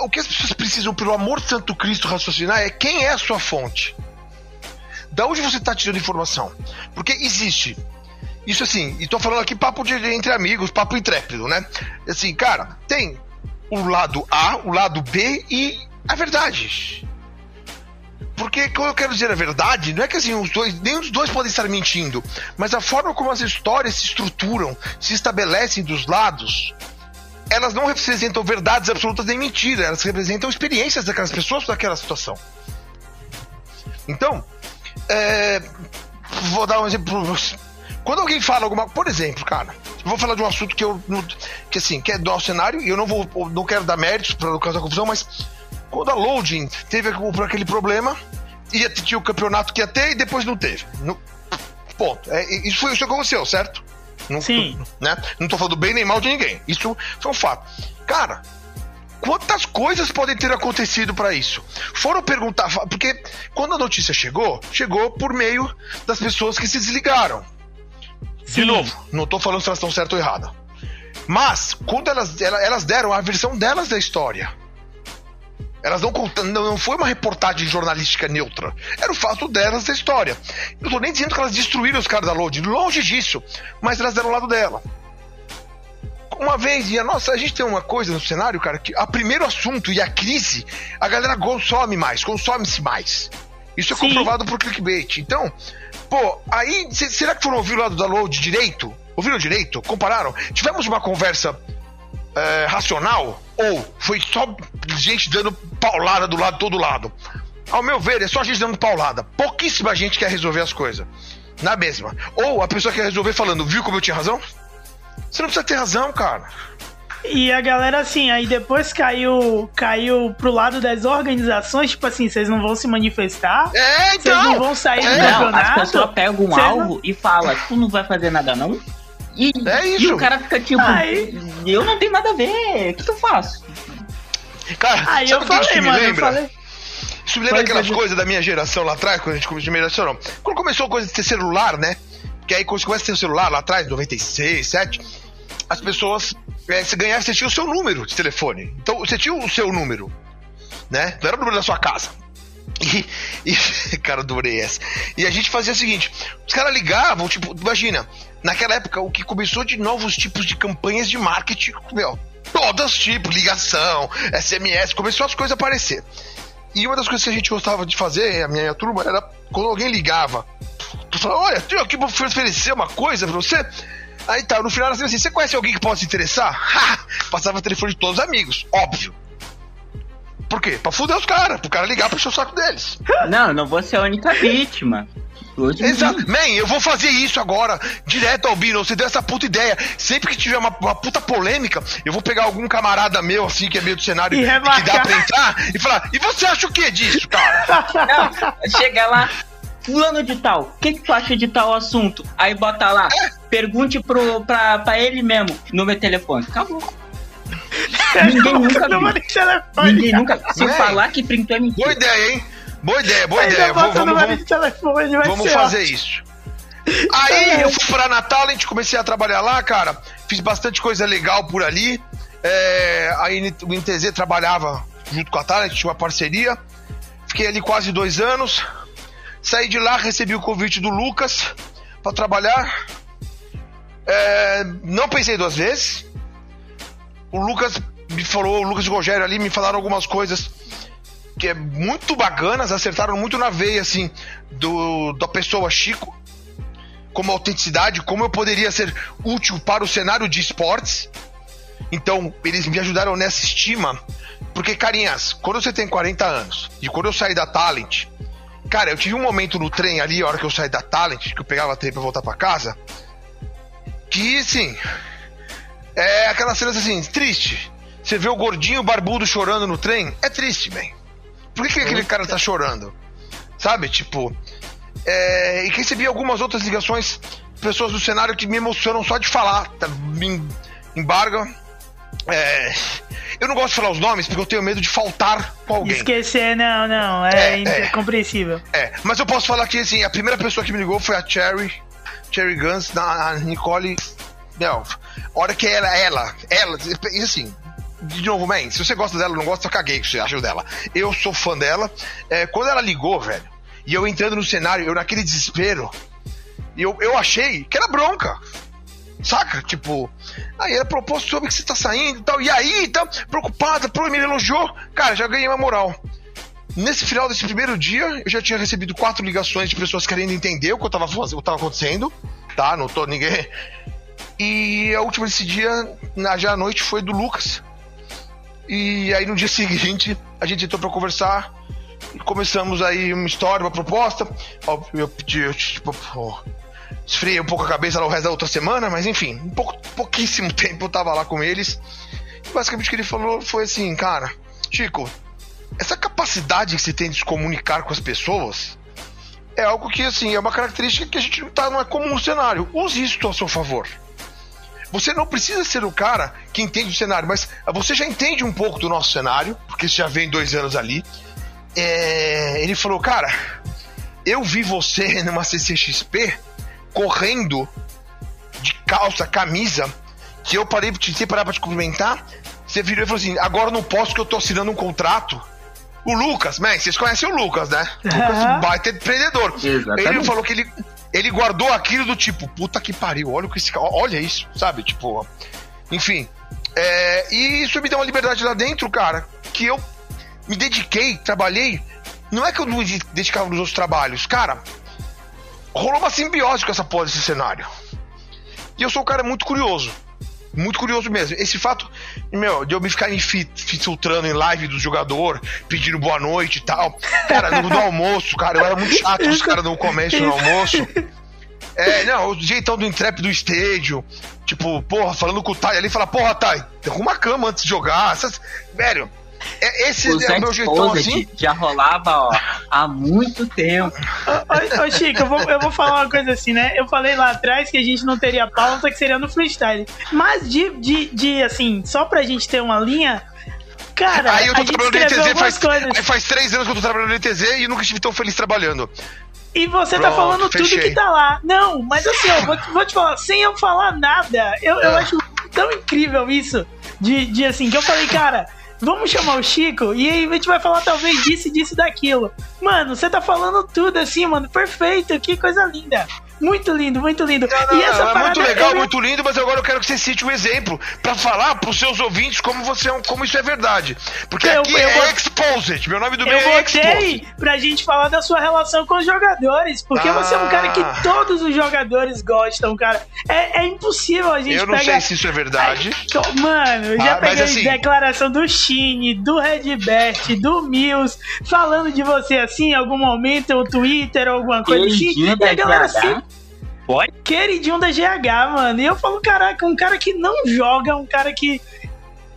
A: o que as pessoas precisam, pelo amor de Santo Cristo, raciocinar é quem é a sua fonte. Da onde você está tirando informação? Porque existe isso assim, e tô falando aqui papo de, entre amigos, papo intrépido, né? Assim, cara, tem o lado A, o lado B e a verdade. Porque quando eu quero dizer a verdade, não é que assim, os dois, nem os dois podem estar mentindo, mas a forma como as histórias se estruturam, se estabelecem dos lados, elas não representam verdades absolutas nem mentira, elas representam experiências daquelas pessoas daquela situação. Então, é, vou dar um exemplo. Quando alguém fala alguma por exemplo, cara, vou falar de um assunto que eu que assim, que é do cenário e eu não vou não quero dar méritos para não causar confusão, mas quando a Loading teve aqu- aquele problema, ia tinha o campeonato que ia ter e depois não teve. No- ponto. É, isso foi isso que aconteceu, certo? Não,
D: Sim.
A: Né? Não tô falando bem nem mal de ninguém. Isso foi um fato. Cara, quantas coisas podem ter acontecido para isso? Foram perguntar, porque quando a notícia chegou, chegou por meio das pessoas que se desligaram. De
D: Sim.
A: novo, não tô falando se elas estão certas ou erradas. Mas, quando elas, ela- elas deram a versão delas da história. Elas não contam, não foi uma reportagem jornalística neutra. Era o fato delas da história. Eu tô nem dizendo que elas destruíram os caras da Load, longe disso. Mas elas deram o lado dela. Uma vez, e a nossa, a gente tem uma coisa no cenário, cara, que a primeiro assunto e a crise, a galera consome mais, consome-se mais. Isso é
D: Sim.
A: comprovado por clickbait. Então, pô, aí, se- será que foram ouvir o lado da Load direito? Ouviram direito? Compararam? Tivemos uma conversa é, racional? Ou foi só gente dando paulada do lado todo lado? Ao meu ver, é só gente dando paulada. Pouquíssima gente quer resolver as coisas. Na mesma. Ou a pessoa quer resolver falando, viu como eu tinha razão? Você não precisa ter razão, cara.
D: E a galera, assim, aí depois caiu, caiu pro lado das organizações, tipo assim, vocês não vão se manifestar,
A: É,
D: vocês não
A: então.
D: vão sair do
A: É,
B: Não, as
D: campeonato.
B: pessoas pegam um alvo e falam, tu não vai fazer nada não? E,
A: É
B: e
A: isso.
B: o cara fica tipo,
D: Aí-
B: eu não tenho nada a ver, o que, que eu faço?
A: Cara,
D: Aí
A: sabe
D: eu
A: o que isso
D: falei,
A: me
D: mano, eu
A: lembra?
D: falei.
A: Isso me lembra
D: Pode
A: aquelas
D: dizer.
A: coisas da minha geração lá atrás, quando a gente começou a minha geração, não. Quando começou a coisa de ter celular, né? Que aí quando você começa a ter o celular lá atrás, 96, 7, as pessoas. É, você ganhava, você tinha o seu número de telefone. Então você tinha o seu número, né? Não era o número da sua casa. *laughs* E, e cara, adorei essa. E a gente fazia o seguinte: os caras ligavam, tipo, imagina, naquela época o que começou de novos tipos de campanhas de marketing, meu, todas tipos, ligação, SMS, começou as coisas a aparecer. E uma das coisas que a gente gostava de fazer, a minha, minha turma, era quando alguém ligava, falava, olha, tenho aqui pra oferecer uma coisa pra você. Aí tá, no final era assim, você conhece alguém que possa se interessar? Ha! *laughs* Passava o telefone de todos os amigos, óbvio. Por quê? Pra fuder os caras, pro cara ligar pra encher o saco deles.
B: Não, eu não vou ser a única vítima.
A: Exato. Man, eu vou fazer isso agora, direto ao Bino. Você deu essa puta ideia. Sempre que tiver uma, uma puta polêmica, eu vou pegar algum camarada meu, assim, que é meio do cenário
D: E
A: que dá pra entrar, e falar: e você acha o que disso, cara?
B: Não, chega lá, fulano de tal, o que, que tu acha de tal assunto? Aí bota lá, pergunte pro, pra, pra ele mesmo, no meu telefone. Acabou. Ninguém nunca viu.
D: Número de telefone.
B: Ninguém nunca. Se
A: Véi.
B: falar que printou é
A: Boa
B: mentira.
A: ideia, hein? Boa ideia, boa
D: Ainda
A: ideia. Vamos, vamos, vamos,
D: de telefone, vai
A: vamos
D: ser
A: fazer
D: ótimo.
A: isso. Aí eu fui pra Natal, a gente comecei a trabalhar lá, cara. Fiz bastante coisa legal por ali. É, aí o NTZ trabalhava junto com a Talent, tinha uma parceria. Fiquei ali quase dois anos. Saí de lá, recebi o convite do Lucas pra trabalhar. É, não pensei duas vezes. O Lucas me falou, o Lucas e o Rogério ali me falaram algumas coisas que é muito bacanas, acertaram muito na veia, assim, do, da pessoa Chico, como autenticidade, como eu poderia ser útil para o cenário de esportes. Então, eles me ajudaram nessa estima, porque, carinhas, quando você tem 40 anos, e quando eu saí da Talent, cara, eu tive um momento no trem ali, a hora que eu saí da Talent, que eu pegava trem pra voltar pra casa, que, assim, é aquelas cenas assim, triste. Você vê o gordinho barbudo chorando no trem, é triste, man. Por que, que aquele cara tá chorando? Sabe? Tipo. É, e recebi algumas outras ligações, pessoas do cenário que me emocionam só de falar. Tá, me em- embarga. É, eu não gosto de falar os nomes porque eu tenho medo de faltar com alguém.
D: Esquecer, não, não.
A: É,
D: É,
A: é.
D: incompreensível.
A: É, mas eu posso falar que assim, a primeira pessoa que me ligou foi a Cherry, Cherry Guns, na a Nicole. Não, hora que ela, ela, ela, e assim, de novo, man, se você gosta dela, não gosta, eu caguei que você acha dela. Eu sou fã dela. É, quando ela ligou, velho, e eu entrando no cenário, eu naquele desespero, eu, eu achei que era bronca. Saca? Tipo, aí ela propôs sobre que você tá saindo e tal. E aí, tá preocupada, pô, me elogiou. Cara, já ganhei uma moral. Nesse final desse primeiro dia, eu já tinha recebido quatro ligações de pessoas querendo entender o que eu tava fazendo, o que tava acontecendo, tá? Não tô ninguém. E a última desse dia, já à noite, foi do Lucas. E aí no dia *laughs* seguinte, a gente entrou pra conversar. Começamos aí uma história, uma proposta. Eu eu, tipo, esfriei um pouco a cabeça no resto da outra semana, mas enfim, um pouco, pouquíssimo *laughs* tempo eu tava lá com eles. E basicamente o que ele falou foi assim, cara, Chico, essa capacidade que você tem de se comunicar com as pessoas é algo que, assim, é uma característica que a gente não tá, não é comum no cenário. Use isso a seu favor. Você não precisa ser o cara que entende o cenário, mas você já entende um pouco do nosso cenário, porque você já vem dois anos ali. É, ele falou, cara, eu vi você *laughs* numa CCXP correndo de calça, camisa, que eu parei te parar pra te cumprimentar. Você virou e falou assim: agora não posso que eu tô assinando um contrato. O Lucas, man, vocês conhecem o Lucas, né? Lucas
D: Aham.
A: baita empreendedor.
B: Exatamente.
A: Ele falou que ele, ele guardou aquilo do tipo, puta que pariu, olha o que esse. Olha isso, sabe? Tipo. Enfim. É, e isso me deu uma liberdade lá dentro, cara, que eu me dediquei, trabalhei. Não é que eu não me dedicava nos outros trabalhos, cara. Rolou uma simbiose com essa porra desse cenário. E eu sou um cara muito curioso. Muito curioso mesmo. Esse fato, meu, de eu me ficar me fi- filtrando em live do jogador, pedindo boa noite e tal. Cara, no, no almoço, cara, eu era muito chato os caras no começo no almoço. É, não, o jeitão do entrap do estádio. Tipo, porra, falando com o Tai ali, fala, porra, Tai, arruma a cama antes de jogar. Essas, velho, esse
B: O
A: é o meu jeitão assim.
B: já rolava, ó, há muito tempo.
D: Ô, ô, Chico, eu vou, eu vou falar uma coisa assim, né? Eu falei lá atrás que a gente não teria pauta, que seria no freestyle. Mas de, de, de assim, só pra gente ter uma linha, Cara,
A: aí eu tô trabalhando no ITZ faz, faz três anos que eu tô trabalhando no ITZ e nunca estive tão feliz trabalhando.
D: E você tá
A: Pronto,
D: falando
A: fechei.
D: tudo que tá lá. Não, mas assim, eu vou, te- vou te falar, sem eu falar nada, eu, eu
A: Ah.
D: acho tão incrível isso. De, de assim, que eu falei, cara, vamos chamar o Chico e aí a gente vai falar talvez disso, disso, daquilo. Mano, você tá falando tudo assim, mano, perfeito, que coisa linda. Muito lindo, muito lindo.
A: Não,
D: e essa
A: não, é muito legal,
D: eu-
A: muito lindo, mas agora eu quero que você cite um exemplo pra falar pros seus ouvintes como você é como isso é verdade. Porque
D: Eu-
A: aqui
D: eu
A: é
D: vou-
A: Exposed. Meu nome do
D: Eu
A: meio é
D: botei
A: Exposed.
D: pra gente falar da sua relação com os jogadores, porque
A: Ah.
D: você é um cara que todos os jogadores gostam, cara. É, é impossível a gente
A: Eu não
D: pegar...
A: sei se isso é verdade.
D: Ai, Mano, eu já
A: Ah,
D: peguei
A: assim-
D: declaração do Shine, do Redbert, do Mills, falando de você assim em algum momento, ou Twitter, ou alguma coisa assim. E a galera sempre
B: Pode?
D: queridinho da GH, mano. E eu falo, caraca, um cara que não joga, um cara que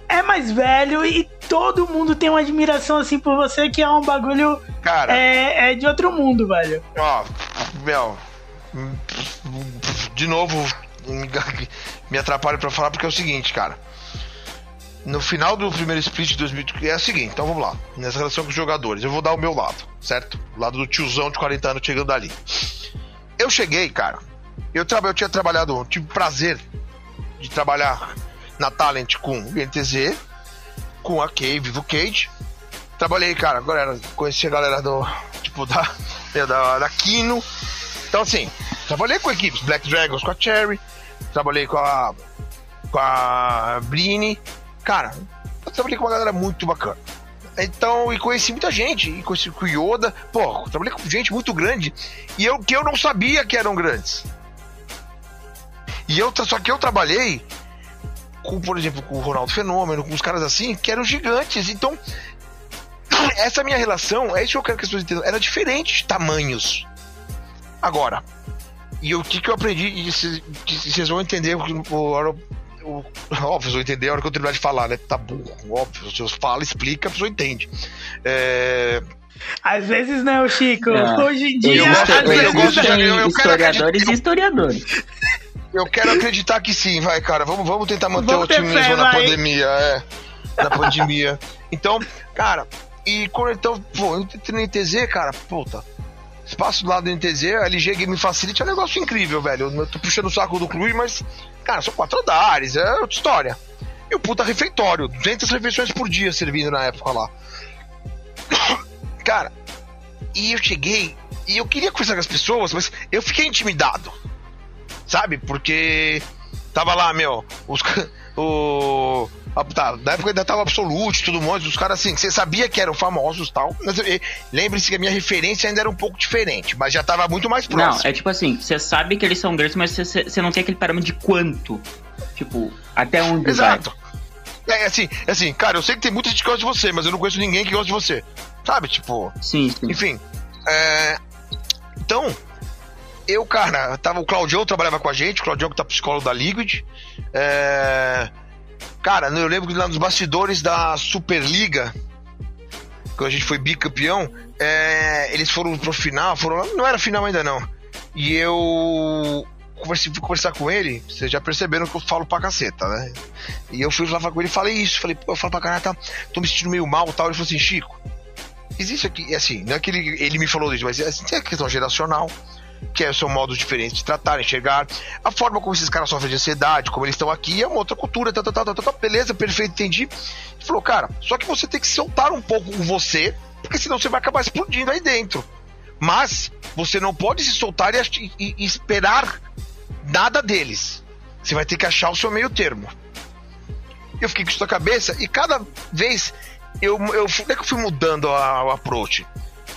D: é mais velho e todo mundo tem uma admiração assim por você, que é um bagulho
A: Cara,
D: é, é de outro mundo, velho.
A: ó, meu. De novo, me- atrapalho pra falar porque é o seguinte, cara. No final do primeiro split de 2000, é o seguinte, então vamos lá. Nessa relação com os jogadores, eu vou dar o meu lado, certo? O lado do tiozão de 40 anos chegando ali. Eu cheguei, cara. Eu, traba, eu tinha trabalhado, eu tive prazer de trabalhar na Talent com o NTZ, com a Cave, Vivo Cage. Trabalhei, cara, galera, conheci a galera do. Tipo, da. *laughs* Da, da Kino. Então, assim, trabalhei com equipes, Black Dragons com a Cherry, trabalhei com a. com a Brini. Cara, eu trabalhei com uma galera muito bacana. Então, e conheci muita gente, e conheci com o Yoda, pô, trabalhei com gente muito grande, e eu que eu não sabia que eram grandes. E eu, só que eu trabalhei com, por exemplo, com o Ronaldo Fenômeno, com os caras assim, que eram gigantes. Então, *clears throat* essa minha relação, é isso que eu quero que as pessoas entendam, era diferente de tamanhos. Agora, e o que, que eu aprendi, e vocês vão entender, o, *laughs* óbvio, vocês vão entender a hora que eu terminar de falar, né? Tá burro, óbvio, se eu falo, explica, a pessoa entende. É,
D: Às vezes não, Chico.
B: Não.
D: Hoje em dia,
A: Eu gosto-
D: às
A: eu gosto.
B: Existem
A: eu quero
B: historiadores e historiadores. *laughs*
A: eu quero *laughs* acreditar que sim, vai, cara. Vamos, vamos tentar manter
D: Vamos
A: o otimismo
D: fé,
A: na
D: vai.
A: pandemia, é. Na *laughs* pandemia. Então, cara, e quando então, pô, eu entrei no NTZ, cara, puta. Espaço do lado do NTZ, a LG Game Facility é um negócio incrível, velho. Eu tô puxando o saco do clube, mas, cara, são quatro andares, é outra história. E o puta refeitório, 200 refeições por dia servindo na época lá. *coughs* Cara, e eu cheguei e eu queria conversar com as pessoas, mas eu fiquei intimidado. Sabe? Porque tava lá, meu, os *laughs* o ah, tá, na época ainda tava Absolute, tudo mais, os caras assim, que você sabia que eram famosos e tal. Mas lembre-se que a minha referência ainda era um pouco diferente, mas já tava muito mais
B: Não,
A: próximo.
B: é tipo assim, você sabe que eles são grandes, mas você- não tem aquele parâmetro de quanto. Tipo, até onde
A: Exato. É assim, é assim, cara, eu sei que tem muita gente que gosta de você, mas eu não conheço ninguém que gosta de você. Sabe? Tipo,
B: vai. Sim, sim.
A: Enfim. é, Então, eu, cara, tava, o Claudião trabalhava com a gente, o Claudião que tá psicólogo da Liquid. É, Cara, eu lembro que lá nos bastidores da Superliga, quando a gente foi bicampeão, é, eles foram pro final, foram, não era final ainda não. E eu conversei, fui conversar com ele, vocês já perceberam que eu falo pra caceta, né? E eu fui falar com ele e falei isso, falei, eu falo pra caralho, tá, tô me sentindo meio mal tal. Ele falou assim, Chico, existe aqui, assim, não é que ele, ele me falou isso, mas assim, tem a questão geracional, que é, são modos diferentes de tratar, enxergar, a forma como esses caras sofrem de ansiedade, como eles estão aqui, é uma outra cultura, tá, tá, tá, tá, tá, beleza, perfeito, entendi. Ele falou, cara, só que você tem que soltar um pouco com você, porque senão você vai acabar explodindo aí dentro. Mas você não pode se soltar e, e- e esperar nada deles. Você vai ter que achar o seu meio termo. Eu fiquei com isso na cabeça e cada vez eu, eu, é eu fui mudando a- o approach.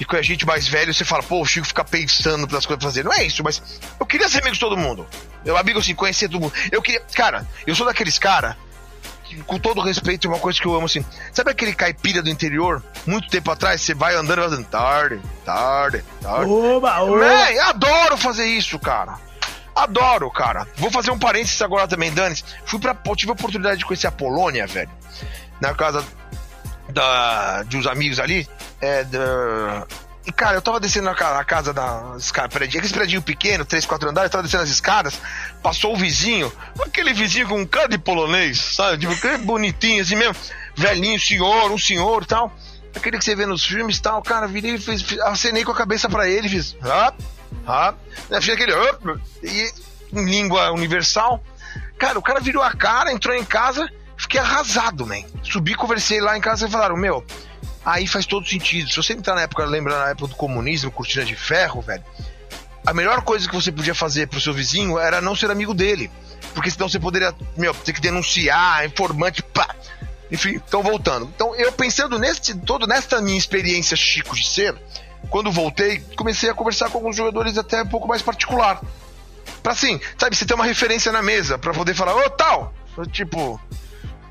A: E com a gente mais velho, você fala, pô, o Chico fica pensando nas coisas pra fazer. Não é isso, mas eu queria ser amigo de todo mundo. Meu amigo, assim, conhecer todo mundo. Eu queria. Cara, eu sou daqueles cara que, com todo respeito, é uma coisa que eu amo, assim. Sabe aquele caipira do interior? Muito tempo atrás, você vai andando e vai dizendo, tarde, tarde, tarde.
D: Oba, oba.
A: Man, eu adoro fazer isso, cara. Adoro, cara. Vou fazer um parênteses agora também, Dani. Fui pra. tive a oportunidade de conhecer a Polônia, velho. Na casa da, de uns amigos ali. É, da, E, cara, eu tava descendo na casa da prédio, aquele prédio pequeno, três, quatro andares, eu tava descendo as escadas, passou o vizinho, aquele vizinho com um cara de polonês, sabe? Tipo, aquele bonitinho assim mesmo, velhinho, senhor, um senhor tal. Aquele que você vê nos filmes e tal, cara, virei e fiz, acenei com a cabeça pra ele, fiz. Ah, ah, fiz aquele. "Ah", e, em língua universal. Cara, o cara virou a cara, entrou em casa, fiquei arrasado, man. Subi, conversei lá em casa e falaram, meu, aí faz todo sentido. Se você entrar na época, lembra na época do comunismo, cortina de ferro, velho, a melhor coisa que você podia fazer pro seu vizinho era não ser amigo dele. Porque senão você poderia, meu, ter que denunciar, informante, pá. Enfim, então voltando. Então, eu pensando nesse, todo nesta minha experiência chico de ser, quando voltei, comecei a conversar com alguns jogadores até um pouco mais particular. Pra assim, sabe, você ter uma referência na mesa, pra poder falar, ô tal! Tipo.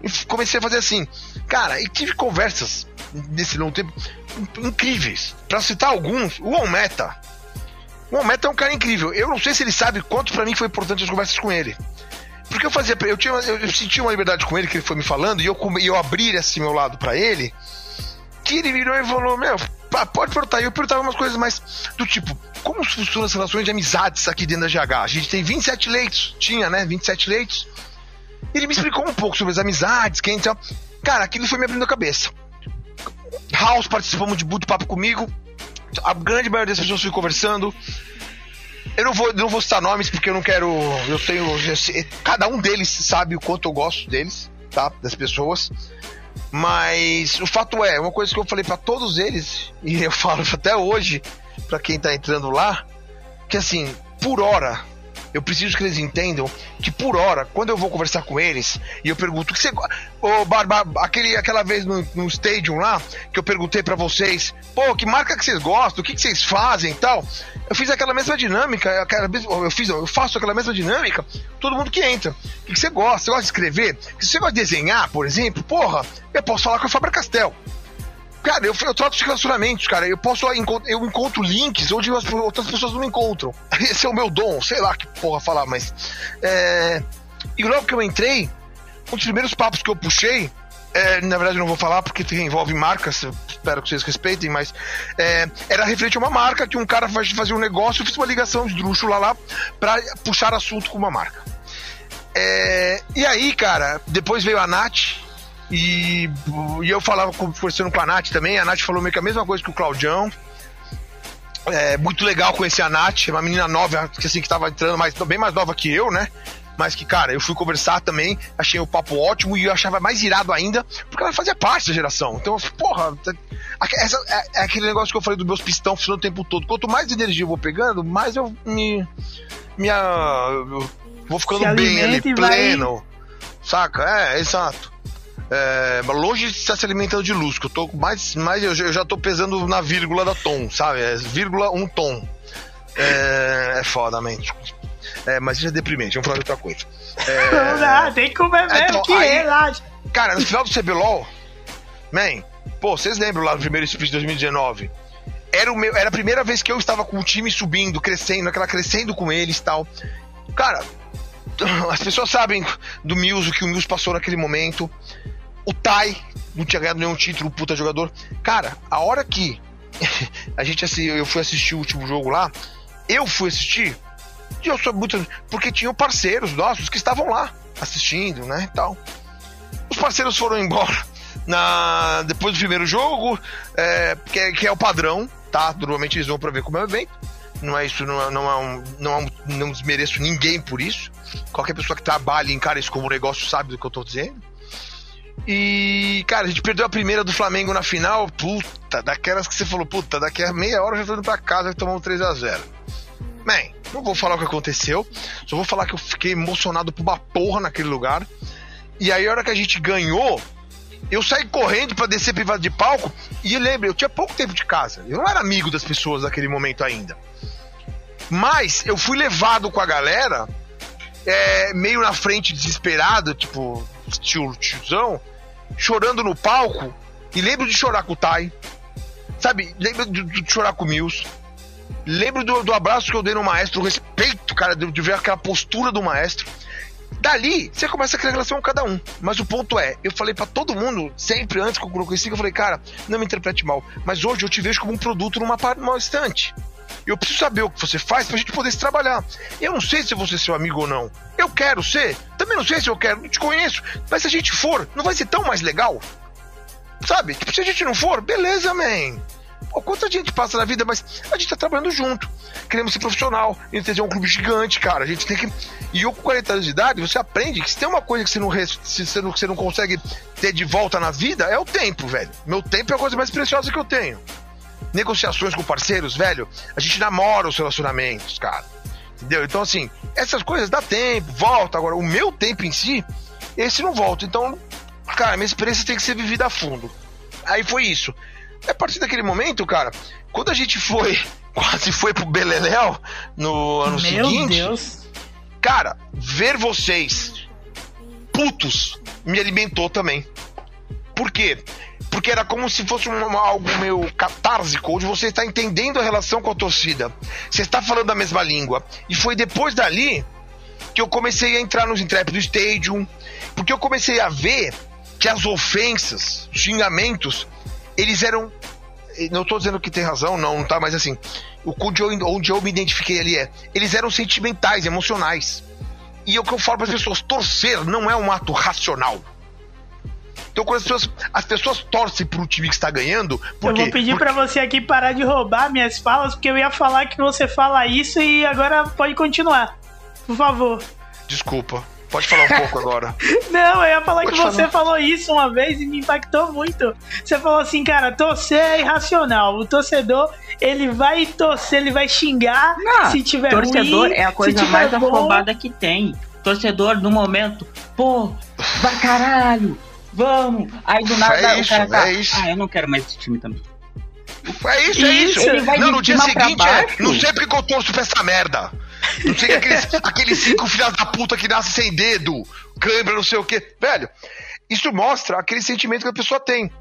A: E Comecei a fazer assim. Cara, e tive conversas nesse longo tempo in- incríveis. Pra citar alguns, o Almeta. O Almeta é um cara incrível. Eu não sei se ele sabe quanto pra mim foi importante as conversas com ele. Porque eu fazia. Eu, tinha, eu, senti uma liberdade com ele que ele foi me falando, e eu, eu abri esse meu lado pra ele. Que ele virou e falou: Meu, pode perguntar. Eu perguntava umas coisas mais do tipo: Como funcionam as relações de amizades aqui dentro da GH? A gente tem 27 leitos. Tinha, né? 27 leitos. Ele me explicou um pouco sobre as amizades, quem então. Cara, aquilo foi me abrindo a cabeça. House participou de muito papo comigo. A grande maioria das pessoas fui conversando. Eu não vou, não vou citar nomes porque eu não quero. Eu tenho. cada um deles sabe o quanto eu gosto deles, tá? Das pessoas. Mas o fato é, uma coisa que eu falei pra todos eles, e eu *laughs* falo até hoje, pra quem tá entrando lá, que assim, por hora, eu preciso que eles entendam que por hora, quando eu vou conversar com eles, e eu pergunto, o que você. Ô, Barba, aquele, aquela vez no, no stadium lá, que eu perguntei pra vocês, pô, que marca que vocês gostam, o que, que vocês fazem e tal. Eu fiz aquela mesma dinâmica, aquela, eu, fiz, eu faço aquela mesma dinâmica, todo mundo que entra. O que, que você gosta? Você gosta de escrever? Se você gosta de desenhar, por exemplo, porra, eu posso falar com a Faber Castell. Cara, eu, eu trato de relacionamentos, cara. Eu posso enco- eu encontro links onde as outras pessoas não encontram. *laughs* Esse é o meu dom, sei lá que porra falar, mas. É... E logo que eu entrei, um dos primeiros papos que eu puxei. é, na verdade, eu não vou falar porque envolve marcas, espero que vocês respeitem, mas é, era referente a uma marca que um cara faz- fazia um negócio, eu fiz uma ligação de drúxula lá pra puxar assunto com uma marca. É, e aí, cara, depois veio a Nath, e, e eu falava, conversando com a Nath também, a Nath falou meio que a mesma coisa que o Claudião. É muito legal conhecer a Nath, uma menina nova, que assim, que tava entrando, mais, bem mais nova que eu, né? Mas que, cara, eu fui conversar também, achei o papo ótimo e eu achava mais irado ainda, porque ela fazia parte da geração. Então, eu falei, porra, tá- essa, é, é aquele negócio que eu falei dos meus pistão funcionando o tempo todo. Quanto mais energia eu vou pegando, mais eu me. Minha. eu vou ficando bem ali,
D: e vai-
A: pleno. Saca? É, exato. É, longe de estar se alimentando de luz, que eu tô mais, mais eu, já- tô pesando na vírgula da tom, sabe? É vírgula um tom. É, é foda, mente. É, mas isso é deprimente, vamos falar de outra coisa. É, *laughs*
D: Não dá, tem que comer mesmo,
A: Então,
D: que
A: aí-
D: relaxa.
A: Cara, no final do CBLOL, man, pô, vocês lembram lá no primeiro split de 2019? Era, o meu, era a primeira vez que eu estava com o time subindo, crescendo, aquela crescendo com eles e tal. Cara, as pessoas sabem do Mills, o que o Mills passou naquele momento. O Tai não tinha ganhado nenhum título, puta jogador. Cara, a hora que *laughs* a gente assi- eu fui assistir o último jogo lá, eu fui assistir, e eu sou muito. Porque tinham parceiros nossos que estavam lá assistindo, né? Tal. Os parceiros foram embora *laughs* na, depois do primeiro jogo, é, que, é, que é o padrão, tá? Normalmente eles vão pra ver como é o evento. Não é isso, não é, não é um. Não, é um, não desmereço ninguém por isso. Qualquer pessoa que trabalha e encara isso como negócio sabe do que eu tô dizendo. E, cara, a gente perdeu a primeira do Flamengo na final. Puta, daquelas que você falou, puta, daqui a meia hora eu já tô indo pra casa e tomamos 3x0. Man, não vou falar o que aconteceu, só vou falar que eu fiquei emocionado por uma porra naquele lugar. E aí, a hora que a gente ganhou, eu saí correndo pra descer privado de palco. E lembre, eu tinha pouco tempo de casa. Eu não era amigo das pessoas naquele momento ainda. Mas eu fui levado com a galera, é, meio na frente, desesperado, tipo, tio, tiozão, chorando no palco. E lembro de chorar com o Tai. Sabe? Lembro de, de chorar com o Mills. Lembro do, do abraço que eu dei no maestro, o respeito, cara, de, de ver aquela postura do maestro. Dali, você começa a criar relação com cada um. Mas o ponto é, eu falei para todo mundo, sempre antes que eu conheci, eu falei, cara, não me interprete mal, mas hoje eu te vejo como um produto numa, numa estante. Eu preciso saber o que você faz pra gente poder se trabalhar. Eu não sei se você é seu amigo ou não. Eu quero ser. Também não sei se eu quero, não te conheço. Mas se a gente for, não vai ser tão mais legal? Sabe? Tipo, se a gente não for, beleza, man. Pô, quanta gente passa na vida, mas a gente tá trabalhando junto. Queremos ser profissional. Tem um clube gigante, cara. A gente tem que. E eu, com 40 anos de idade, você aprende que se tem uma coisa que você não, se você não, você não consegue ter de volta na vida, é o tempo, velho. Meu tempo é a coisa mais preciosa que eu tenho. Negociações com parceiros, velho. A gente namora os relacionamentos, cara. Entendeu? Então, assim, essas coisas dá tempo, volta. Agora, o meu tempo em si, esse não volta. Então, cara, minha experiência tem que ser vivida a fundo. Aí foi isso. A partir daquele momento, cara, quando a gente foi, *laughs* quase foi pro Beleléu no ano Meu seguinte. Deus. Cara, ver vocês putos me alimentou também. Por quê? Porque era como se fosse um, algo meio catársico, onde você está entendendo a relação com a torcida. Você está falando a mesma língua. E foi depois dali que eu comecei a entrar nos intrépidos Stadium, porque eu comecei a ver que as ofensas, os xingamentos, eles eram. Não estou dizendo que tem razão, não, não tá, mas assim, o onde eu, onde eu me identifiquei ali é. Eles eram sentimentais, emocionais. E o que eu falo para as pessoas: torcer não é um ato racional. Então, quando as pessoas, as pessoas torcem pro time que está ganhando. Porque,
D: eu vou pedir porque... para você aqui parar de roubar minhas falas, porque eu ia falar que você fala isso e agora pode continuar. Por favor.
A: Desculpa. Pode falar um pouco *laughs* agora.
D: Não, eu ia falar Pode que falar. você falou isso uma vez e me impactou muito. Você falou assim, cara, torcer é irracional. O torcedor, ele vai torcer, ele vai xingar Não, se tiver
B: Torcedor
D: ruim,
B: é a coisa mais bom. afobada que tem. Torcedor, no momento, pô, vai caralho, vamos. Aí do nada é isso, o cara tá, é isso. ah, eu não quero mais esse time também.
A: É isso, é isso. isso. Não, no dia seguinte, é, não sei porque eu torço pra essa merda. Não sei aqueles, *laughs* aqueles cinco filhas da puta que nascem sem dedo, câimbra, não sei o que. Velho, isso mostra aquele sentimento que a pessoa tem.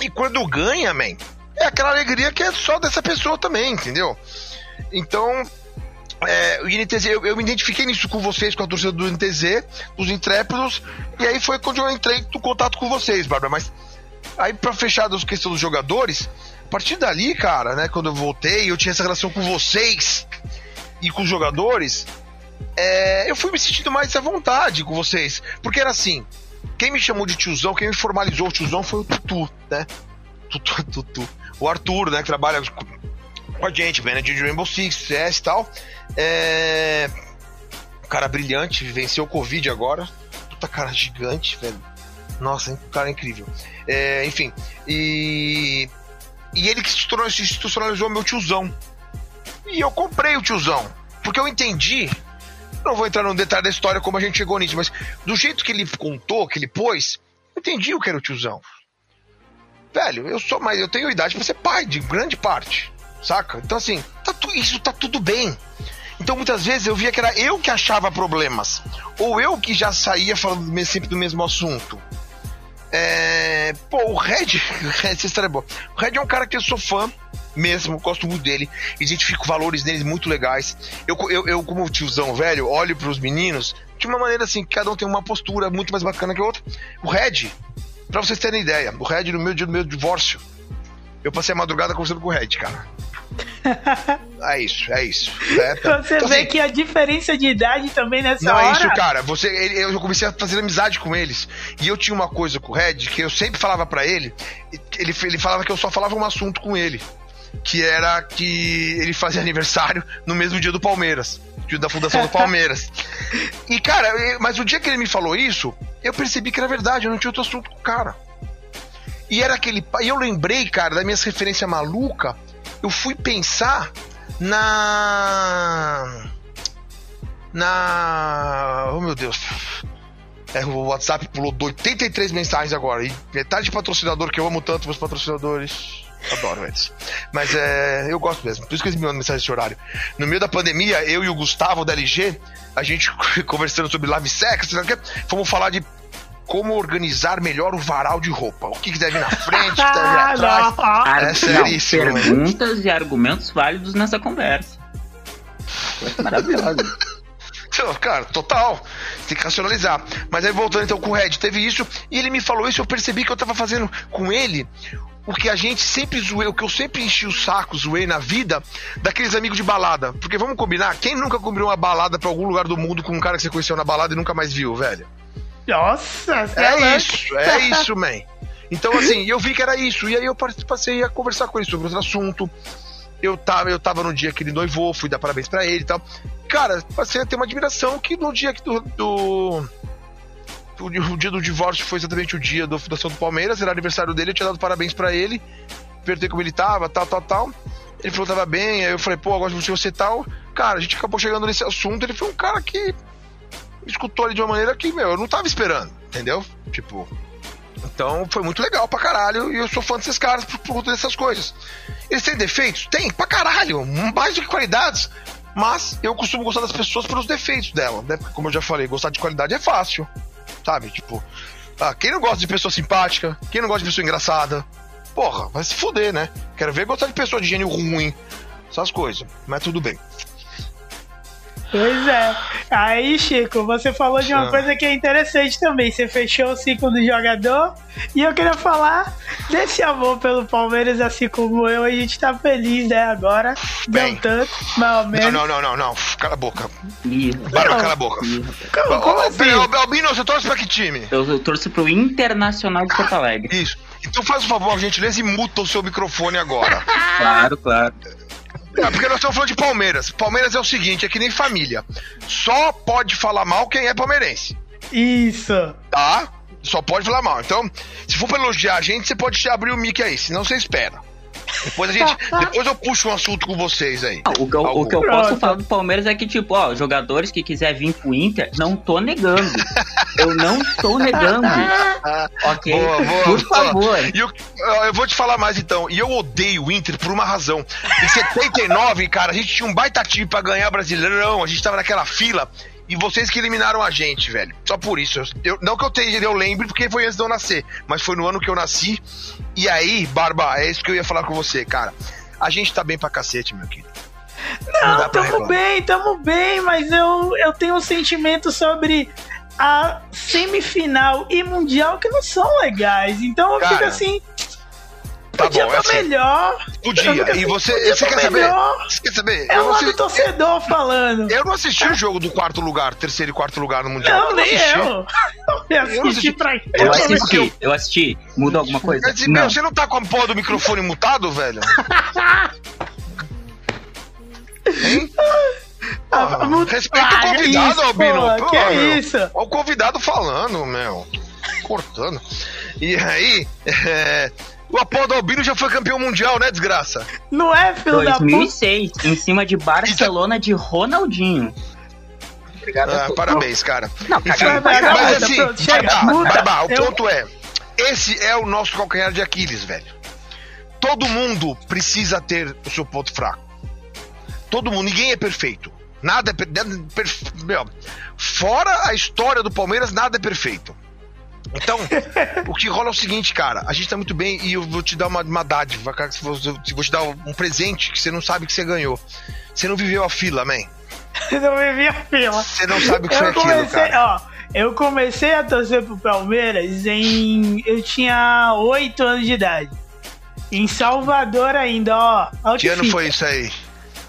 A: E quando ganha, man, é aquela alegria que é só dessa pessoa também, entendeu? Então, é, o INTZ, eu, eu, me identifiquei nisso com vocês, com a torcida do INTZ, dos intrépidos, e aí foi quando eu entrei no contato com vocês, Bárbara. Mas aí, pra fechar a questão dos jogadores, a partir dali, cara, né, quando eu voltei, eu tinha essa relação com vocês e com os jogadores, é, eu fui me sentindo mais à vontade com vocês. Porque era assim, quem me chamou de tiozão, quem me formalizou o tiozão foi o Tutu, né? Tutu, *laughs* Tutu. O Arthur, né, que trabalha com a gente, manager de Rainbow Six, CS e tal. É... Cara brilhante, venceu o Covid agora. Puta cara gigante, velho. Nossa, um cara incrível. É, enfim, e. E ele que se institucionalizou meu tiozão. E eu comprei o tiozão. Porque eu entendi. Não vou entrar no detalhe da história como a gente chegou nisso, mas do jeito que ele contou, que ele pôs, eu entendi o que era o tiozão. Velho, eu sou mais. Eu tenho idade para ser pai, de grande parte. Saca? Então, assim, tá tu, isso tá tudo bem. Então, muitas vezes eu via que era eu que achava problemas. Ou eu que já saía falando sempre do mesmo assunto. É... Pô, o Red, *laughs* essa história é boa. O Red é um cara que eu sou fã mesmo, gosto muito dele, identifico valores dele muito legais. Eu, eu, eu como tiozão velho, olho para os meninos de uma maneira assim, cada um tem uma postura muito mais bacana que a outra. O Red, para vocês terem ideia, o Red no meu dia do meu divórcio, eu passei a madrugada conversando com o Red, cara. *laughs* é isso, é isso. É,
D: tá. Você então, vê assim, que a diferença de idade também nessa não hora. Não é isso,
A: cara. Você, ele, eu comecei a fazer amizade com eles. E eu tinha uma coisa com o Red que eu sempre falava para ele. Ele, ele falava que eu só falava um assunto com ele. Que era que ele fazia *laughs* aniversário no mesmo dia do Palmeiras. Dia da fundação do Palmeiras. *laughs* E, cara, mas o dia que ele me falou isso, eu percebi que era verdade, eu não tinha outro assunto com o cara. E era aquele. E eu lembrei, cara, da minha referência maluca eu fui pensar na. Na. Oh meu Deus. É, o WhatsApp pulou 83 mensagens agora. E metade de patrocinador que eu amo tanto, meus patrocinadores. Adoro eles. Mas é, eu gosto mesmo. Por isso que eles me mandam mensagem nesse horário. No meio da pandemia, eu e o Gustavo da LG, a gente *laughs* conversando sobre live sex, fomos falar de como organizar melhor o varal de roupa. O que, que deve ir na frente, o que deve ir *laughs* atrás.
B: Ar é seríssimo. Não, perguntas e argumentos válidos nessa conversa. Foi maravilhoso. *laughs*
A: cara, total. Tem que racionalizar. Mas aí voltando então com o Red, teve isso, e ele me falou isso, eu percebi que eu tava fazendo com ele o que a gente sempre zoei, o que eu sempre enchi o saco, zoei na vida, daqueles amigos de balada. Porque vamos combinar, quem nunca cobriu uma balada pra algum lugar do mundo com um cara que você conheceu na balada e nunca mais viu, velho?
D: Nossa,
A: É
D: louco.
A: isso, é isso, man. Então, assim, eu vi que era isso. E aí eu passei a conversar com ele sobre outro assunto. Eu tava, eu tava no dia que ele noivou, fui dar parabéns pra ele e tal. Cara, passei a ter uma admiração que no dia que do. do o, dia do divórcio foi exatamente o dia da fundação do Palmeiras, era aniversário dele, eu tinha dado parabéns pra ele, perguntei como ele tava, tal, tal, tal. Ele falou que tava bem, aí eu falei, pô, eu gosto de você e tal. Cara, a gente acabou chegando nesse assunto, ele foi um cara que escutou ali de uma maneira que, meu, eu não tava esperando, entendeu? Tipo. Então foi muito legal pra caralho e eu sou fã desses caras por, por conta dessas coisas. Eles têm defeitos? Tem, pra caralho, mais do que qualidades. Mas eu costumo gostar das pessoas pelos defeitos dela, né? Porque, como eu já falei, gostar de qualidade é fácil, sabe? Tipo, ah, quem não gosta de pessoa simpática? Quem não gosta de pessoa engraçada? Porra, vai se fuder, né? Quero ver gostar de pessoa de gênio ruim. Essas coisas. Mas tudo bem.
D: Pois é. Aí, Chico, você falou de uma
A: Ah.
D: coisa que é interessante também. Você fechou o ciclo do jogador. E eu queria falar desse amor pelo Palmeiras, assim como eu. A gente tá feliz, né? Agora.
A: Bem.
D: Não tanto, mais ou
A: Não,
D: menos.
A: não, não, não, não. Cala a boca.
D: Não.
A: cala a boca.
D: Como, como assim?
A: Albino, você torce pra que time?
B: Eu, eu torço pro Internacional de Porto Alegre.
A: Isso. Então faz um favor, gentileza, e muta o seu microfone agora. *laughs*
B: Claro, claro.
A: É, porque nós estamos falando de Palmeiras. Palmeiras é o seguinte, é que nem família. Só pode falar mal quem é palmeirense,
D: Isso.
A: tá? Só pode falar mal. Então, se for pra elogiar a gente, você pode abrir o mic aí, senão você espera. Depois a gente. depois eu puxo um assunto com vocês aí.
B: Ah, O que, eu, o que eu posso falar do Palmeiras é que, tipo, ó, jogadores que quiser vir pro Inter, não tô negando. Eu não estou negando. *laughs* Ok?
A: Boa, boa,
B: Por
A: boa.
B: favor.
A: E eu, eu vou te falar mais então. E eu odeio o Inter por uma razão. Em 79, cara, a gente tinha um baita time pra ganhar Brasileirão, a gente tava naquela fila. E vocês que eliminaram a gente, velho. Só por isso. Eu, não que eu tenha, eu lembre, porque foi antes de eu nascer. Mas foi no ano que eu nasci. E aí, Barba, é isso que eu ia falar com você, cara. A gente tá bem pra cacete, meu querido.
D: Não,
A: pra
D: tamo bem, tamo bem, mas eu, eu tenho um sentimento sobre a semifinal e mundial que não são legais. Então eu
A: Cara,
D: fico assim,
A: Tá
D: podia
A: bom, é assim.
D: melhor. Eu
A: Podia. E você,
D: podia
A: você quer saber? Você quer saber?
D: É
A: eu,
D: o
A: não
D: lado
A: assisti,
D: torcedor falando.
A: eu não assisti o jogo do quarto lugar, terceiro e quarto lugar no Mundial.
D: Não, nem
A: assisti.
D: eu. Eu
A: assisti.
D: assisti pra
B: Eu
A: Eu
B: assisti, eu assisti. Muda alguma coisa?
A: Quer dizer,
B: Não.
A: meu, você não tá com a porra do microfone mutado, velho? Hein?
D: Ah, mu-
A: respeita
D: Ah,
A: o
D: que
A: convidado,
D: isso,
A: Albino. Pô,
D: que é
A: meu.
D: isso?
A: Olha o convidado falando, meu. Cortando. E aí, é, o Apolo Albino já foi campeão mundial, né, desgraça?
D: Não é, filho da puta?
B: 2006, em cima de Barcelona de Ronaldinho. Obrigado.
A: Ah, parabéns, cara.
B: Não,
D: vai,
A: mas
D: vai,
A: assim, Barbá, o
D: Eu-
A: ponto é, esse é o nosso calcanhar de Aquiles, velho. Todo mundo precisa ter o seu ponto fraco. Todo mundo, ninguém é perfeito. Nada é é perfe- meu, fora a história do Palmeiras, nada é perfeito. Então, o que rola é o seguinte, cara, a gente tá muito bem e eu vou te dar uma, uma dádiva, cara, que vou, vou te dar um presente que você não sabe que você ganhou. Você não viveu a fila, man.
D: Não me vi a fila.
A: Você não sabe o que foi
D: Eu
A: aquilo,
D: comecei,
A: cara.
D: ó, eu comecei a torcer pro Palmeiras em. Eu tinha 8 anos de idade. Em Salvador ainda, ó.
A: Que ano foi isso aí?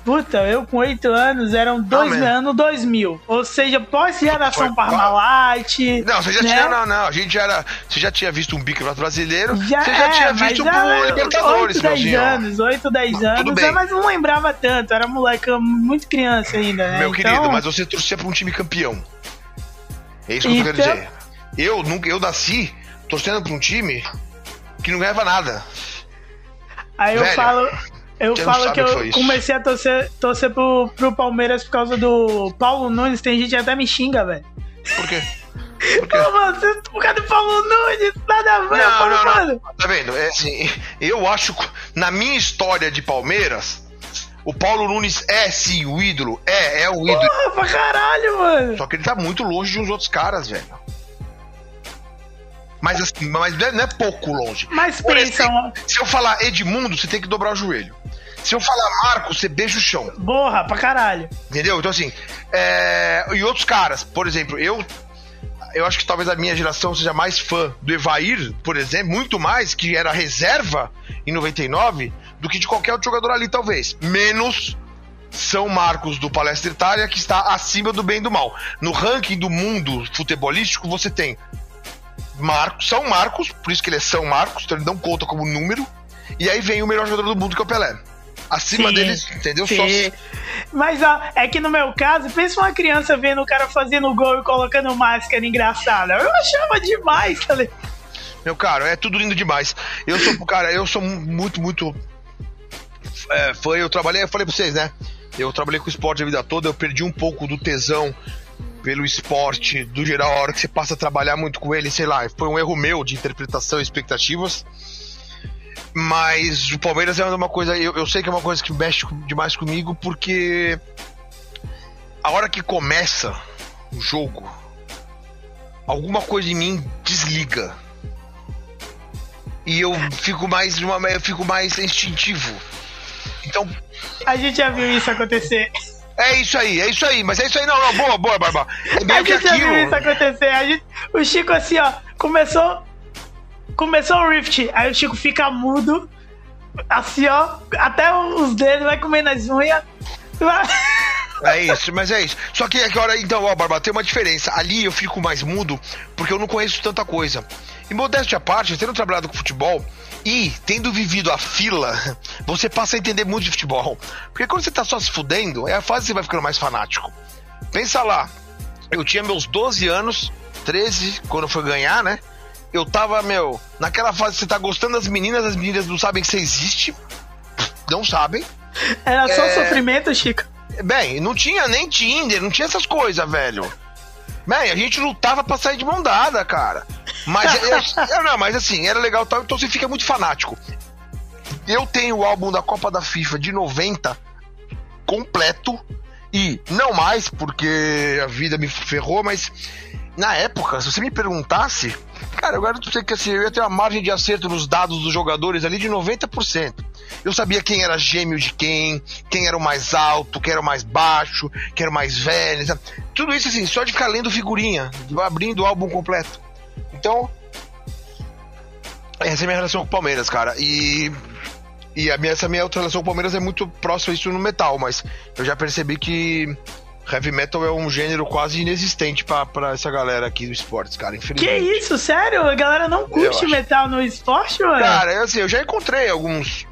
D: Puta, eu com 8 anos eram dois
A: man.
D: anos 2000. Ou seja, pós-geração Parmalat.
A: Não, você já
D: né?
A: tinha. Não, não. A gente já era. Você já tinha visto um bicampeonato brasileiro.
D: Já,
A: você já
D: é,
A: tinha
D: mas
A: visto um
D: era
A: Libertadores,
D: 8, 10
A: meuzinho.
D: anos, 8, 10
A: Tudo
D: anos, é, mas não lembrava tanto, era moleque muito criança ainda, né?
A: Meu
D: Então,
A: querido, mas você torcia pra um time campeão. É isso que eu tô
D: Então-
A: querendo dizer. Eu, nunca, eu nasci torcendo pra um time que não ganhava nada.
D: Aí eu
A: Velho,
D: falo. Eu
A: não
D: falo que eu comecei a torcer, torcer pro, pro Palmeiras por causa do Paulo Nunes. Tem gente que até me xinga, velho.
A: Por quê? Por quê?
D: Ô, mano, você por causa do Paulo Nunes, nada a ver,
A: Não, não, não.
D: mano.
A: Tá vendo? É assim, eu acho. Na minha história de Palmeiras, o Paulo Nunes é sim o ídolo. É, é o ídolo.
D: Porra, pra caralho, mano.
A: Só que ele tá muito longe de uns outros caras, velho. Mas assim, mas não é, não é pouco longe.
D: Mas
A: Por
D: pensa,
A: exemplo, Se eu falar Edmundo, você tem que dobrar o joelho. Se eu falar Marcos, você beija o chão.
D: Borra pra caralho.
A: Entendeu? Então, assim. É... E outros caras, por exemplo, eu. Eu acho que talvez a minha geração seja mais fã do Evair, por exemplo, muito mais, que era reserva em 99, do que de qualquer outro jogador ali, talvez. Menos São Marcos do Palestra Itália, que está acima do bem e do mal. No ranking do mundo futebolístico, você tem Marcos, São Marcos, por isso que ele é São Marcos, então ele não conta como número. E aí vem o melhor jogador do mundo, que é o Pelé. Acima
D: Sim,
A: deles, entendeu? Só
D: Sim. Mas ó, é que no meu caso, pensa uma criança vendo o cara fazendo gol e colocando máscara engraçada. Eu achava demais, tá ligado?
A: Meu cara, é tudo lindo demais. Eu sou, cara, eu sou muito, muito. É, foi, eu trabalhei, eu falei pra vocês, né? Eu trabalhei com esporte a vida toda, eu perdi um pouco do tesão pelo esporte, do geral, a hora que você passa a trabalhar muito com ele, sei lá, foi um erro meu de interpretação e expectativas. Mas o Palmeiras é uma coisa, eu, eu sei que é uma coisa que mexe demais comigo, porque a hora que começa o jogo, alguma coisa em mim desliga e eu fico mais uma, eu fico mais instintivo. Então,
D: A gente já viu isso acontecer.
A: é isso aí, é isso aí, mas é isso aí, não, não, boa, boa, Barba. É
D: A gente já viu isso acontecer. A gente, o Chico assim, ó, começou. Começou o Rift, aí o Chico fica mudo, assim, ó, até os dedos vai comendo as unhas. *laughs*
A: É isso, mas é isso. Só que agora, então, ó, Barba, tem uma diferença. Ali eu fico mais mudo porque eu não conheço tanta coisa. E modéstia à parte, tendo trabalhado com futebol e tendo vivido a fila, *laughs* você passa a entender muito de futebol. Porque quando você tá só se fudendo, é a fase que você vai ficando mais fanático. Pensa lá, eu tinha meus 12 anos, 13, quando foi ganhar, né? Eu tava, meu, naquela fase você tá gostando das meninas, as meninas não sabem que você existe. Não sabem.
D: Era só
A: É.
D: sofrimento, Chico.
A: Bem, não tinha nem Tinder, não tinha essas coisas, velho. Bem, a gente lutava pra sair de mão dada, cara. Mas, *laughs* é, não, mas assim, era legal tal, então você fica muito fanático. Eu tenho o álbum da Copa da FIFA de 90 completo e não mais porque a vida me ferrou, mas na época, se você me perguntasse, cara, eu garanto pra você que assim, eu ia ter uma margem de acerto nos dados dos jogadores ali de 90%. Eu sabia quem era gêmeo de quem, quem era o mais alto, quem era o mais baixo, quem era o mais velho. sabe? Tudo isso assim, só de ficar lendo figurinha, abrindo o álbum completo. Então, essa é a minha relação com o Palmeiras, cara. E, e a minha, essa minha outra relação com o Palmeiras é muito próxima isso no metal, mas eu já percebi que heavy metal é um gênero quase inexistente pra, pra essa galera aqui do esportes, cara.
D: Que
A: Infelizmente.
D: isso, sério? A galera não curte metal no esporte, mano?
A: Cara, eu, assim, eu já encontrei alguns,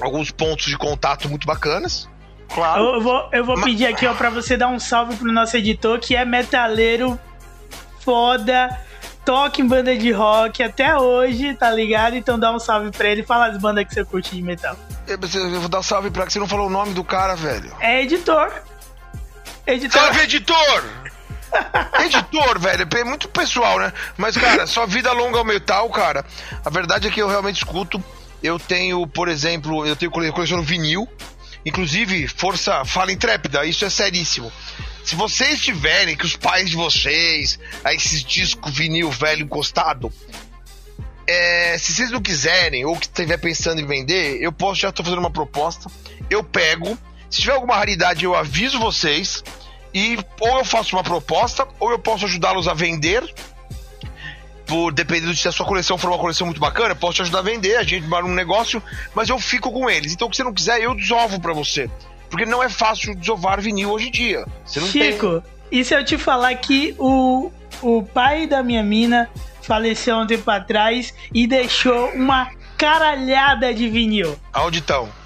A: alguns pontos de contato muito bacanas. Claro.
D: Eu vou, eu vou
A: Ma-
D: pedir aqui, ó, pra você dar um salve pro nosso editor, que é metaleiro foda, toca em banda de rock até hoje, tá ligado? Então dá um salve pra ele, fala as bandas que você curte de metal.
A: Eu, eu vou dar salve pra que você não falou o nome do cara, velho.
D: É editor. Editor.
A: Salve, editor! Editor, velho, é muito pessoal, né? Mas, cara, só vida longa ao metal, cara. A verdade é que eu realmente escuto. Eu tenho, por exemplo, eu tenho cole- coleciono vinil. Inclusive, força, fala intrépida, isso é seríssimo. Se vocês tiverem, que os pais de vocês, aí esses discos vinil velho encostado, é, se vocês não quiserem, ou que estiver pensando em vender, eu posso, já tô fazendo uma proposta. Eu pego, se tiver alguma raridade, eu aviso vocês. E ou eu faço uma proposta, ou eu posso ajudá-los a vender. Por, dependendo de se a sua coleção for uma coleção muito bacana, eu posso te ajudar a vender, a gente vai num negócio, mas eu fico com eles. Então, o que você não quiser, eu desovo pra você. Porque não é fácil desovar vinil hoje em dia. Você não tem.
D: Chico, e se eu te falar que o, o pai da minha mina faleceu um tempo atrás e deixou uma caralhada de vinil?
A: Aonde estão?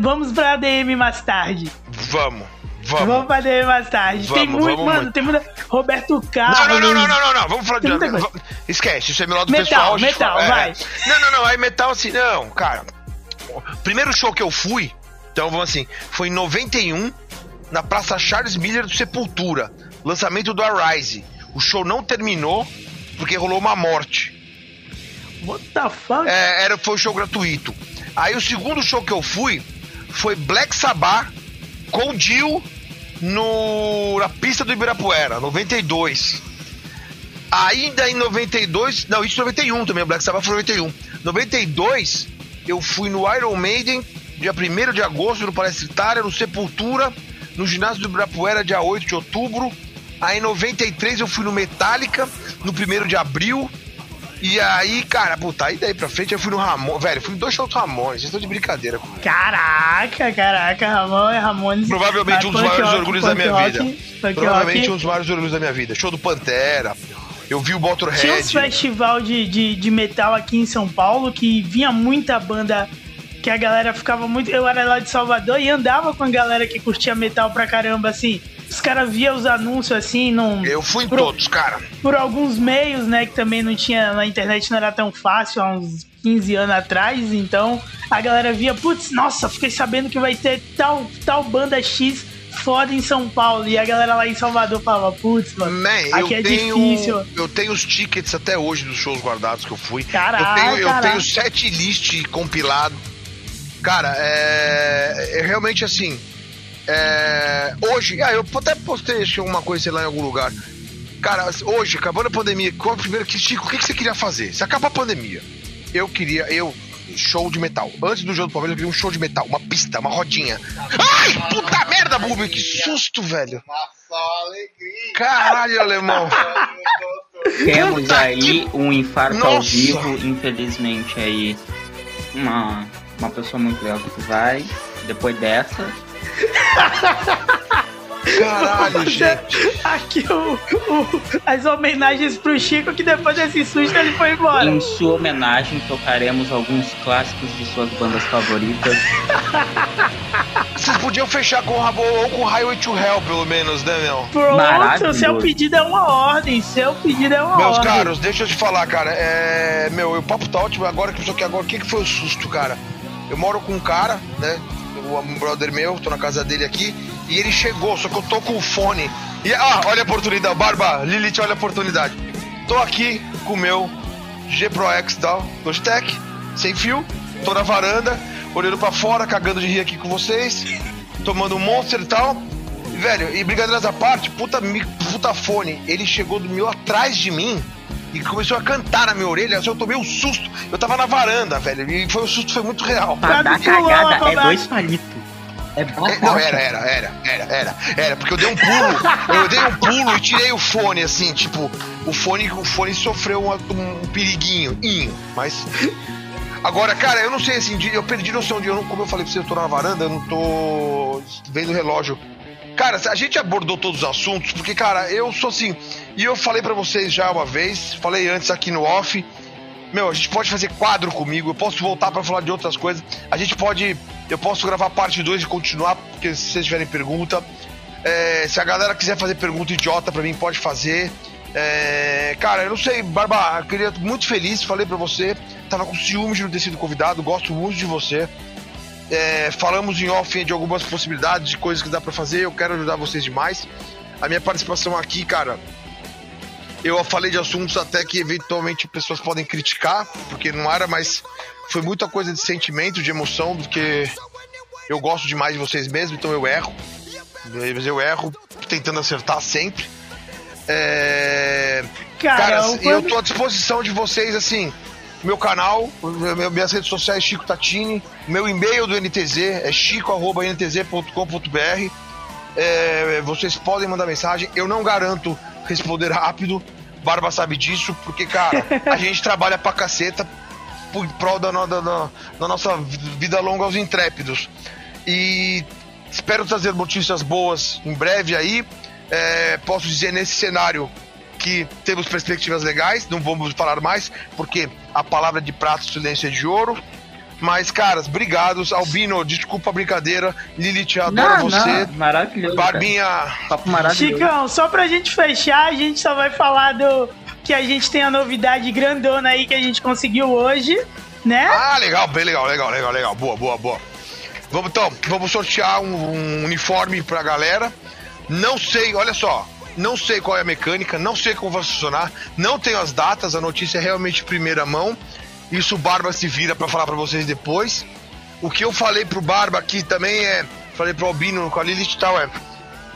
D: Vamos pra DM mais tarde.
A: Vamos.
D: Vamos,
A: Vamos.
D: pra DM mais tarde. tem
A: Vamos,
D: muito,
A: vamos
D: mano,
A: muito.
D: tem muita. Roberto Carlos.
A: não, não, não, não, não, não. Vamos falar de.
D: Tem
A: Esquece, isso é meu lado
D: Metal,
A: pessoal.
D: metal,
A: é,
D: vai.
A: Não, não, não. Aí metal assim, não, cara. Primeiro show que eu fui, então vamos assim, foi em 91, na Praça Charles Miller do Sepultura. Lançamento do Arise. O show não terminou porque rolou uma morte.
D: What the fuck?
A: É, era, foi um show gratuito. Aí o segundo show que eu fui foi Black Sabbath com Dio no, na pista do Ibirapuera, 92. Ainda em 92, não, isso em 91 também, Black Sabbath foi 91. 92, eu fui no Iron Maiden dia 1 de agosto no Palestra Itália, no Sepultura, no ginásio do Ibirapuera, dia 8 de outubro. Aí em 93 eu fui no Metallica, no 1 de abril. E aí, cara, puta, aí daí pra frente eu fui no Ramon. Velho, fui em dois shows do Ramones, vocês estão de brincadeira comigo.
D: Caraca, caraca, Ramon é Ramones.
A: Provavelmente um dos maiores
D: rock,
A: orgulhos da minha
D: rock,
A: vida. Provavelmente
D: rock.
A: um dos maiores orgulhos da minha vida. Show do Pantera. Eu vi o
D: Tinha uns
A: Motorhead.
D: festival de, de, de metal aqui em São Paulo que vinha muita banda que a galera ficava muito. Eu era lá de Salvador e andava com a galera que curtia metal pra caramba, assim. Os caras via os anúncios assim, num,
A: Eu fui em
D: Pro-
A: todos, cara.
D: por alguns meios, né? Que também não tinha. Na internet não era tão fácil há uns 15 anos atrás. Então a galera via, putz, nossa, fiquei sabendo que vai ter tal, tal banda X foda em São Paulo. E a galera lá em Salvador falava, putz, mano.
A: Man, eu
D: Aqui é
A: tenho,
D: difícil.
A: eu tenho os tickets até hoje dos shows guardados que eu fui.
D: Caraca,
A: eu tenho, eu
D: caraca.
A: tenho set list compilado. Cara, é, é realmente assim. É, hoje, ah, eu até postei alguma coisa sei lá em algum lugar. Cara, hoje, acabando a pandemia, qual, primeiro que Chico, o que, que você queria fazer? Se acaba a pandemia, eu queria, eu show de metal. Antes do jogo do Palmeiras, eu queria um show de metal, uma pista, uma rodinha. Ai, puta merda, Bubi, que susto, velho. Caralho, alemão.
B: Temos aí um infarto ao
A: Nossa.
B: vivo, infelizmente aí uma, uma pessoa muito legal que vai. Depois dessa,
A: Caralho, gente.
D: Aqui o, o- as homenagens pro Chico, que depois desse susto ele foi embora.
B: em sua homenagem, tocaremos alguns clássicos de suas bandas favoritas.
A: Vocês podiam fechar com o Rabo ou com Highway to Hell, pelo menos, né, meu?
D: Pronto, seu pedido é uma ordem. Seu pedido é uma
A: Meus
D: ordem.
A: caros, deixa eu te falar, cara. É. Meu, o papo tá ótimo. Agora que só que agora, o que, que foi o susto, cara? Eu moro com um cara, né? Um brother meu, tô na casa dele aqui. E ele chegou, só que eu tô com o fone. E, ah, olha a oportunidade, Barba, Lilith, olha a oportunidade. Tô aqui com o meu G Pro X tal, Logitech, sem fio. Tô na varanda, olhando pra fora, cagando de rir aqui com vocês. Tomando um monster e tal. Velho, e brincadeiras à parte, puta, puta fone. Ele chegou do meu atrás de mim e começou a cantar na minha orelha. assim, Eu tomei um susto. Eu tava na varanda, velho. E foi um susto, foi muito real.
B: Pra dar cagada é dois palitos. É
A: É, não, era, era, era, era, era, era, porque eu dei um pulo, eu dei um pulo e tirei o fone, assim, tipo, o fone, o fone sofreu um, um periguinho, inho, mas. Agora, cara, eu não sei assim, eu perdi noção de, eu não, como eu falei pra você, eu tô na varanda, eu não tô vendo o relógio. Cara, a gente abordou todos os assuntos, porque, cara, eu sou assim, e eu falei pra vocês já uma vez, falei antes aqui no off, meu, a gente pode fazer quadro comigo, eu posso voltar pra falar de outras coisas. A gente pode. Eu posso gravar parte 2 e continuar, porque se vocês tiverem pergunta. É, se a galera quiser fazer pergunta idiota pra mim, pode fazer. É, cara, eu não sei, Barba, eu queria muito feliz, falei pra você. Tava com ciúme de não ter sido convidado, gosto muito de você. É, falamos em off de algumas possibilidades, de coisas que dá pra fazer, eu quero ajudar vocês demais. A minha participação aqui, cara, eu falei de assuntos até que eventualmente pessoas podem criticar, porque não era, mas foi muita coisa de sentimento, de emoção, do que eu gosto demais de vocês mesmo, então eu erro. Mas eu erro tentando acertar sempre. É...
D: Cara,
A: eu tô à disposição de vocês, assim. Meu canal, minhas redes sociais Chico Tatini, meu e-mail do NTZ é chico.ntz.com.br. É, vocês podem mandar mensagem. Eu não garanto responder rápido. Barba sabe disso, porque, cara, a gente trabalha pra caceta por prol da, da- da- da nossa vida longa aos intrépidos. E espero trazer notícias boas em breve aí. É, posso dizer nesse cenário que temos perspectivas legais, não vamos falar mais, porque a palavra de prato, silêncio é de ouro. Mas, caras, obrigados. Albino, desculpa a brincadeira. Lilith, adoro
B: Não,
A: você.
B: não, maravilhoso. cara.
A: Barbinha,
B: Papo maravilhoso.
D: Chicão, só pra gente fechar, a gente só vai falar do que a gente tem a novidade grandona aí que a gente conseguiu hoje, né?
A: Ah, legal, bem legal, legal, legal, legal. Boa, boa, boa. Vamos então, vamos sortear um, um uniforme pra galera. Não sei, olha só. Não sei qual é a mecânica, não sei como vai funcionar, não tenho as datas, a notícia é realmente de primeira mão. Isso o Barba se vira pra falar pra vocês depois. O que eu falei pro Barba aqui também é. Falei pro Albino com a Lilith e tal, é.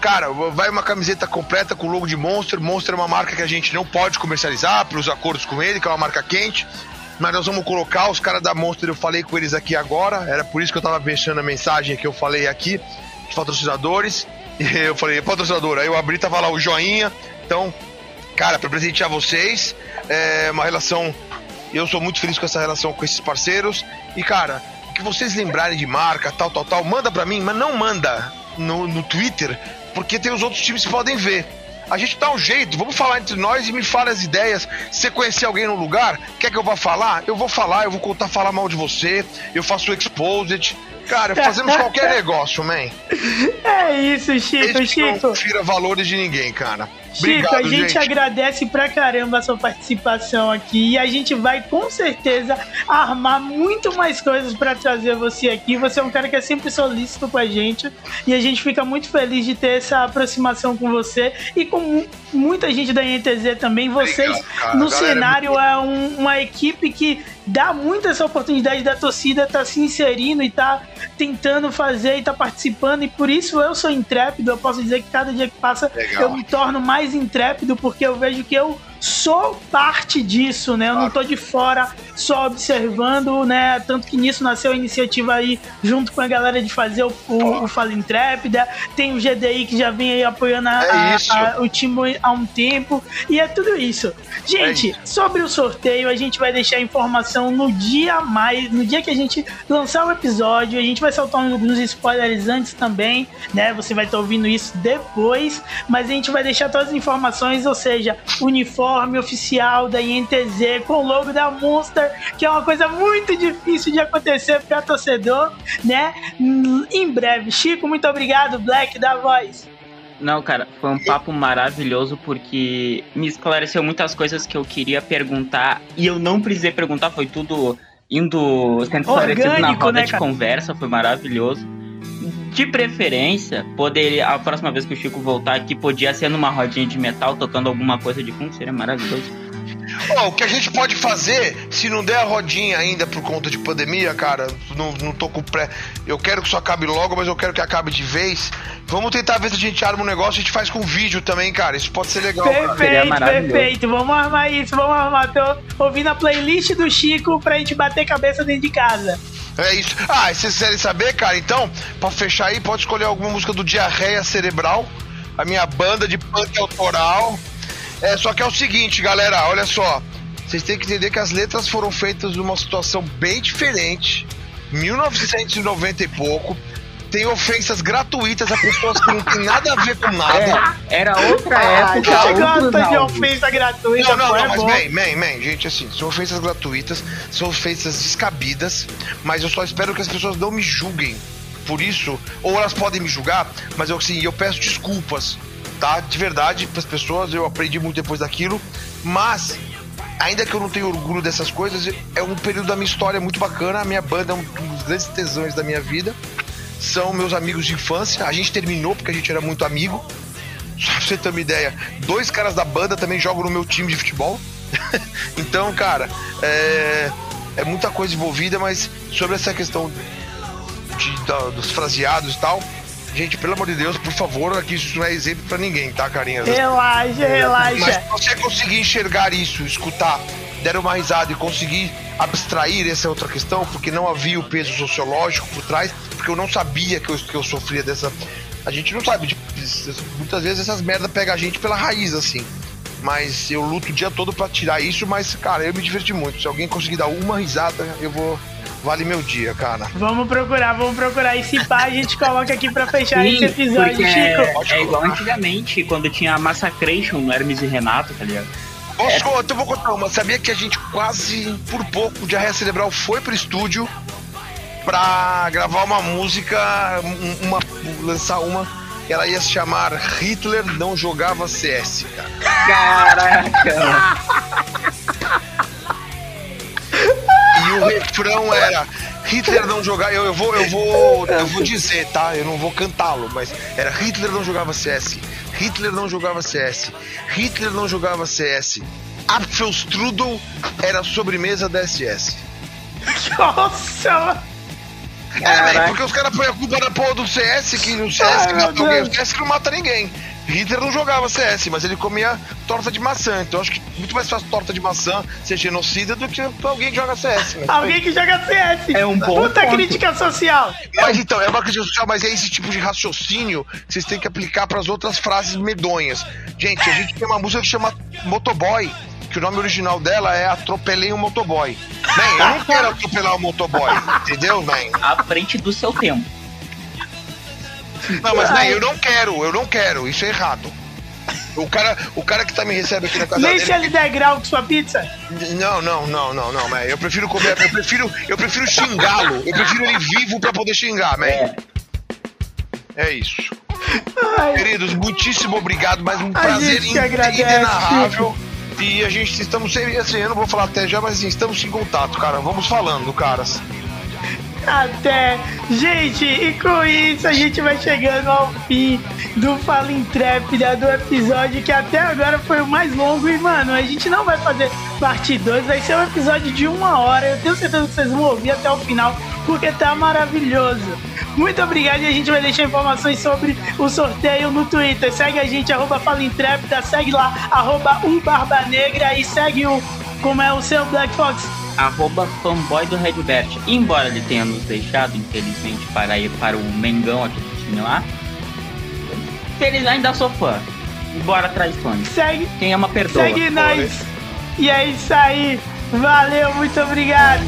A: Cara, vai uma camiseta completa com o logo de Monster. Monster é uma marca que a gente não pode comercializar pelos acordos com ele, que é uma marca quente. mas nós vamos colocar os caras da Monster. Eu falei com eles aqui agora, era por isso que eu tava deixando a mensagem que eu falei aqui, os patrocinadores. *laughs* E eu falei, patrocinador, aí eu abri, tava lá o joinha. Então, cara, para presentear vocês, é uma relação. Eu sou muito feliz com essa relação com esses parceiros. E, cara, que vocês lembrarem de marca, tal, tal, tal, manda pra mim, mas não manda no, no Twitter, porque tem os outros times que podem ver. A gente dá um jeito, vamos falar entre nós e me fala as ideias. Se você conhecer alguém no lugar, quer que eu vá falar? Eu vou falar, eu vou contar falar mal de você, eu faço o exposed. Cara, fazemos qualquer *laughs* negócio, man.
D: É isso, Chico,
A: Desde
D: Chico.
A: não tira valores de ninguém, cara.
D: Chico,
A: Obrigado,
D: a gente,
A: gente.
D: agradece pra caramba a sua participação aqui e a gente vai com certeza armar muito mais coisas pra trazer você aqui. Você é um cara que é sempre solícito com a gente e a gente fica muito feliz de ter essa aproximação com você e com mu- muita gente da INTZ também. Vocês
A: Obrigado,
D: no
A: A galera é
D: cenário é um- uma equipe que dá muito essa oportunidade da torcida estar se inserindo e tá tentando fazer e tá participando e por isso eu sou intrépido. Eu posso dizer que cada dia que passa
A: Legal.
D: eu me torno mais intrépido porque eu vejo que eu sou parte disso, né? Eu não tô de fora só observando, né? Tanto que nisso nasceu a iniciativa aí junto com a galera de fazer o, o, o Fala Intrépida. Tem o GDI que já vem aí apoiando a-
A: É
D: a- a- o time há um tempo. E é tudo isso. Gente,
A: É
D: sobre o sorteio, a gente vai deixar a informação no dia mais, no dia que a gente lançar o episódio, a gente vai soltar uns spoilers antes também, né? Você vai estar ouvindo isso depois, mas a gente vai deixar todas as informações, ou seja, uniforme oficial da INTZ com o logo da Monster, que é uma coisa muito difícil de acontecer para torcedor, né? Em breve. Chico, muito obrigado, Black da voz.
B: Não, cara, foi um papo maravilhoso porque me esclareceu muitas coisas que eu queria perguntar e eu não precisei perguntar, foi tudo indo sendo esclarecido na roda
D: né,
B: de
D: cara?
B: conversa, foi maravilhoso. De preferência, poderia, a próxima vez que o Chico voltar aqui, podia ser numa rodinha de metal, tocando alguma coisa de fundo, seria maravilhoso.
A: Ó, o que a gente pode fazer, se não der a rodinha ainda por conta de pandemia, cara, não, não tô com pré. Eu quero que isso acabe logo, mas eu quero que acabe de vez. Vamos tentar ver se a gente arma um negócio, a gente faz com vídeo também, cara. Isso pode ser legal.
D: Perfeito, perfeito. Vamos armar isso, vamos armar. Tô ouvindo a playlist do Chico pra gente bater cabeça dentro de casa.
A: É isso. Ah, e se vocês quiserem saber, cara, então, pra fechar aí, pode escolher alguma música do Diarreia Cerebral, a minha banda de punk autoral. É, só que é o seguinte, galera, olha só. Vocês têm que entender que as letras foram feitas numa situação bem diferente. 1990 e pouco. Tem ofensas gratuitas a pessoas que não tem nada a ver com nada.
B: É, era outra
D: A
B: época, outros
D: gosta de ofensa gratuita,
A: Não, não,
D: pô, é
A: não, mas bem, bem, bem, gente, assim, são ofensas gratuitas, são ofensas descabidas, mas eu só espero que as pessoas não me julguem por isso, ou elas podem me julgar, mas eu, assim, eu peço desculpas, tá? De verdade, pras pessoas, eu aprendi muito depois daquilo, mas, ainda que eu não tenha orgulho dessas coisas, é um período da minha história muito bacana, a minha banda é um dos grandes tesões da minha vida, são meus amigos de infância, a gente terminou porque a gente era muito amigo, só pra você ter uma ideia, dois caras da banda também jogam no meu time de futebol. *laughs* então, cara, é, é muita coisa envolvida, mas sobre essa questão de- da- dos fraseados e tal, gente, pelo amor de Deus, por favor, aqui isso não é exemplo pra ninguém, tá, carinhas?
D: Relaxa,
A: Mas
D: relaxa.
A: se você conseguir enxergar isso, escutar, der uma risada e conseguir abstrair essa outra questão, porque não havia o peso sociológico por trás, porque eu não sabia que eu, que eu sofria dessa. A gente não sabe, tipo, muitas vezes essas merdas pegam a gente pela raiz, assim. Mas eu luto o dia todo pra tirar isso, mas, cara, eu me diverti muito. Se alguém conseguir dar uma risada, eu vou. Vale meu dia, cara.
D: Vamos procurar, vamos procurar. E se pá, a gente coloca aqui pra fechar
B: Sim,
D: esse episódio, Chico.
B: é, é igual antigamente, quando tinha a Massacration no Hermes e Renato, tá ligado?
A: Posso, então eu vou contar uma. Sabia que a gente quase, por pouco, de Arreia Cerebral foi pro estúdio pra gravar uma música, um- uma, lançar uma. Ela ia se chamar Hitler não jogava CS, cara.
B: Caraca! *laughs*
A: E o refrão era Hitler não jogava. Eu, eu vou, eu vou, eu vou dizer, tá? Eu não vou cantá-lo, mas era Hitler não jogava CS. Hitler não jogava CS. Hitler não jogava CS. Apfelstrudel era a sobremesa da SS. *laughs*
D: Nossa,
A: É,
B: Caraca.
A: porque os caras põem a culpa na porra do CS, que no CS que
D: meu
A: mata alguém. O. CS não mata ninguém. Hitler não jogava CS, mas ele comia torta de maçã. Então acho que muito mais fácil torta de maçã ser genocida do que alguém que joga CS. Né?
D: Alguém que joga CS.
B: É um bom
D: Puta
B: ponto.
D: crítica social.
A: Mas então, é uma crítica social, mas é esse tipo de raciocínio que vocês têm que aplicar para as outras frases medonhas. Gente, a gente tem uma música que chama Motoboy, que o nome original dela é Atropelei um Motoboy. Man, eu não quero atropelar um motoboy, entendeu, man?
B: À frente do seu tempo.
A: Não, mas man, eu não quero, eu não quero, isso é errado. O cara, o cara que tá me recebe aqui na casa
D: Nem
A: dele.
D: se ele der grau com sua pizza.
A: Não, não, não, não, não, man. Eu prefiro comer, eu prefiro, eu prefiro xingá-lo. Eu prefiro ele vivo pra poder xingar, man.
B: É.
A: É isso.
D: Ai,
A: Queridos, muitíssimo obrigado, mas um
D: A
A: prazer
D: agradece.
A: inenarrável. E a gente estamos sempre, assim, eu não vou falar até já, mas assim, estamos em contato, cara. Vamos falando, caras.
D: Até. Gente, e com isso a gente vai chegando ao fim do Fala Intrépida, do episódio que até agora foi o mais longo. E, mano, a gente não vai fazer parte 2, vai ser um episódio de uma hora. Eu tenho certeza que vocês vão ouvir até o final, porque tá maravilhoso. Muito obrigado e a gente vai deixar informações sobre o sorteio no Twitter. Segue a gente, arroba Fala Intrépida, segue lá, arroba um Barba Negra e segue o. Como é o seu Black Fox?
B: Arroba fanboy do Redbert. Embora ele tenha nos deixado, infelizmente, para ir para o Mengão aqui do time lá. Feliz ainda sou fã. Embora traições.
D: Segue,
B: Quem ama perdoa.
D: segue nós. E é isso aí. Valeu, muito obrigado.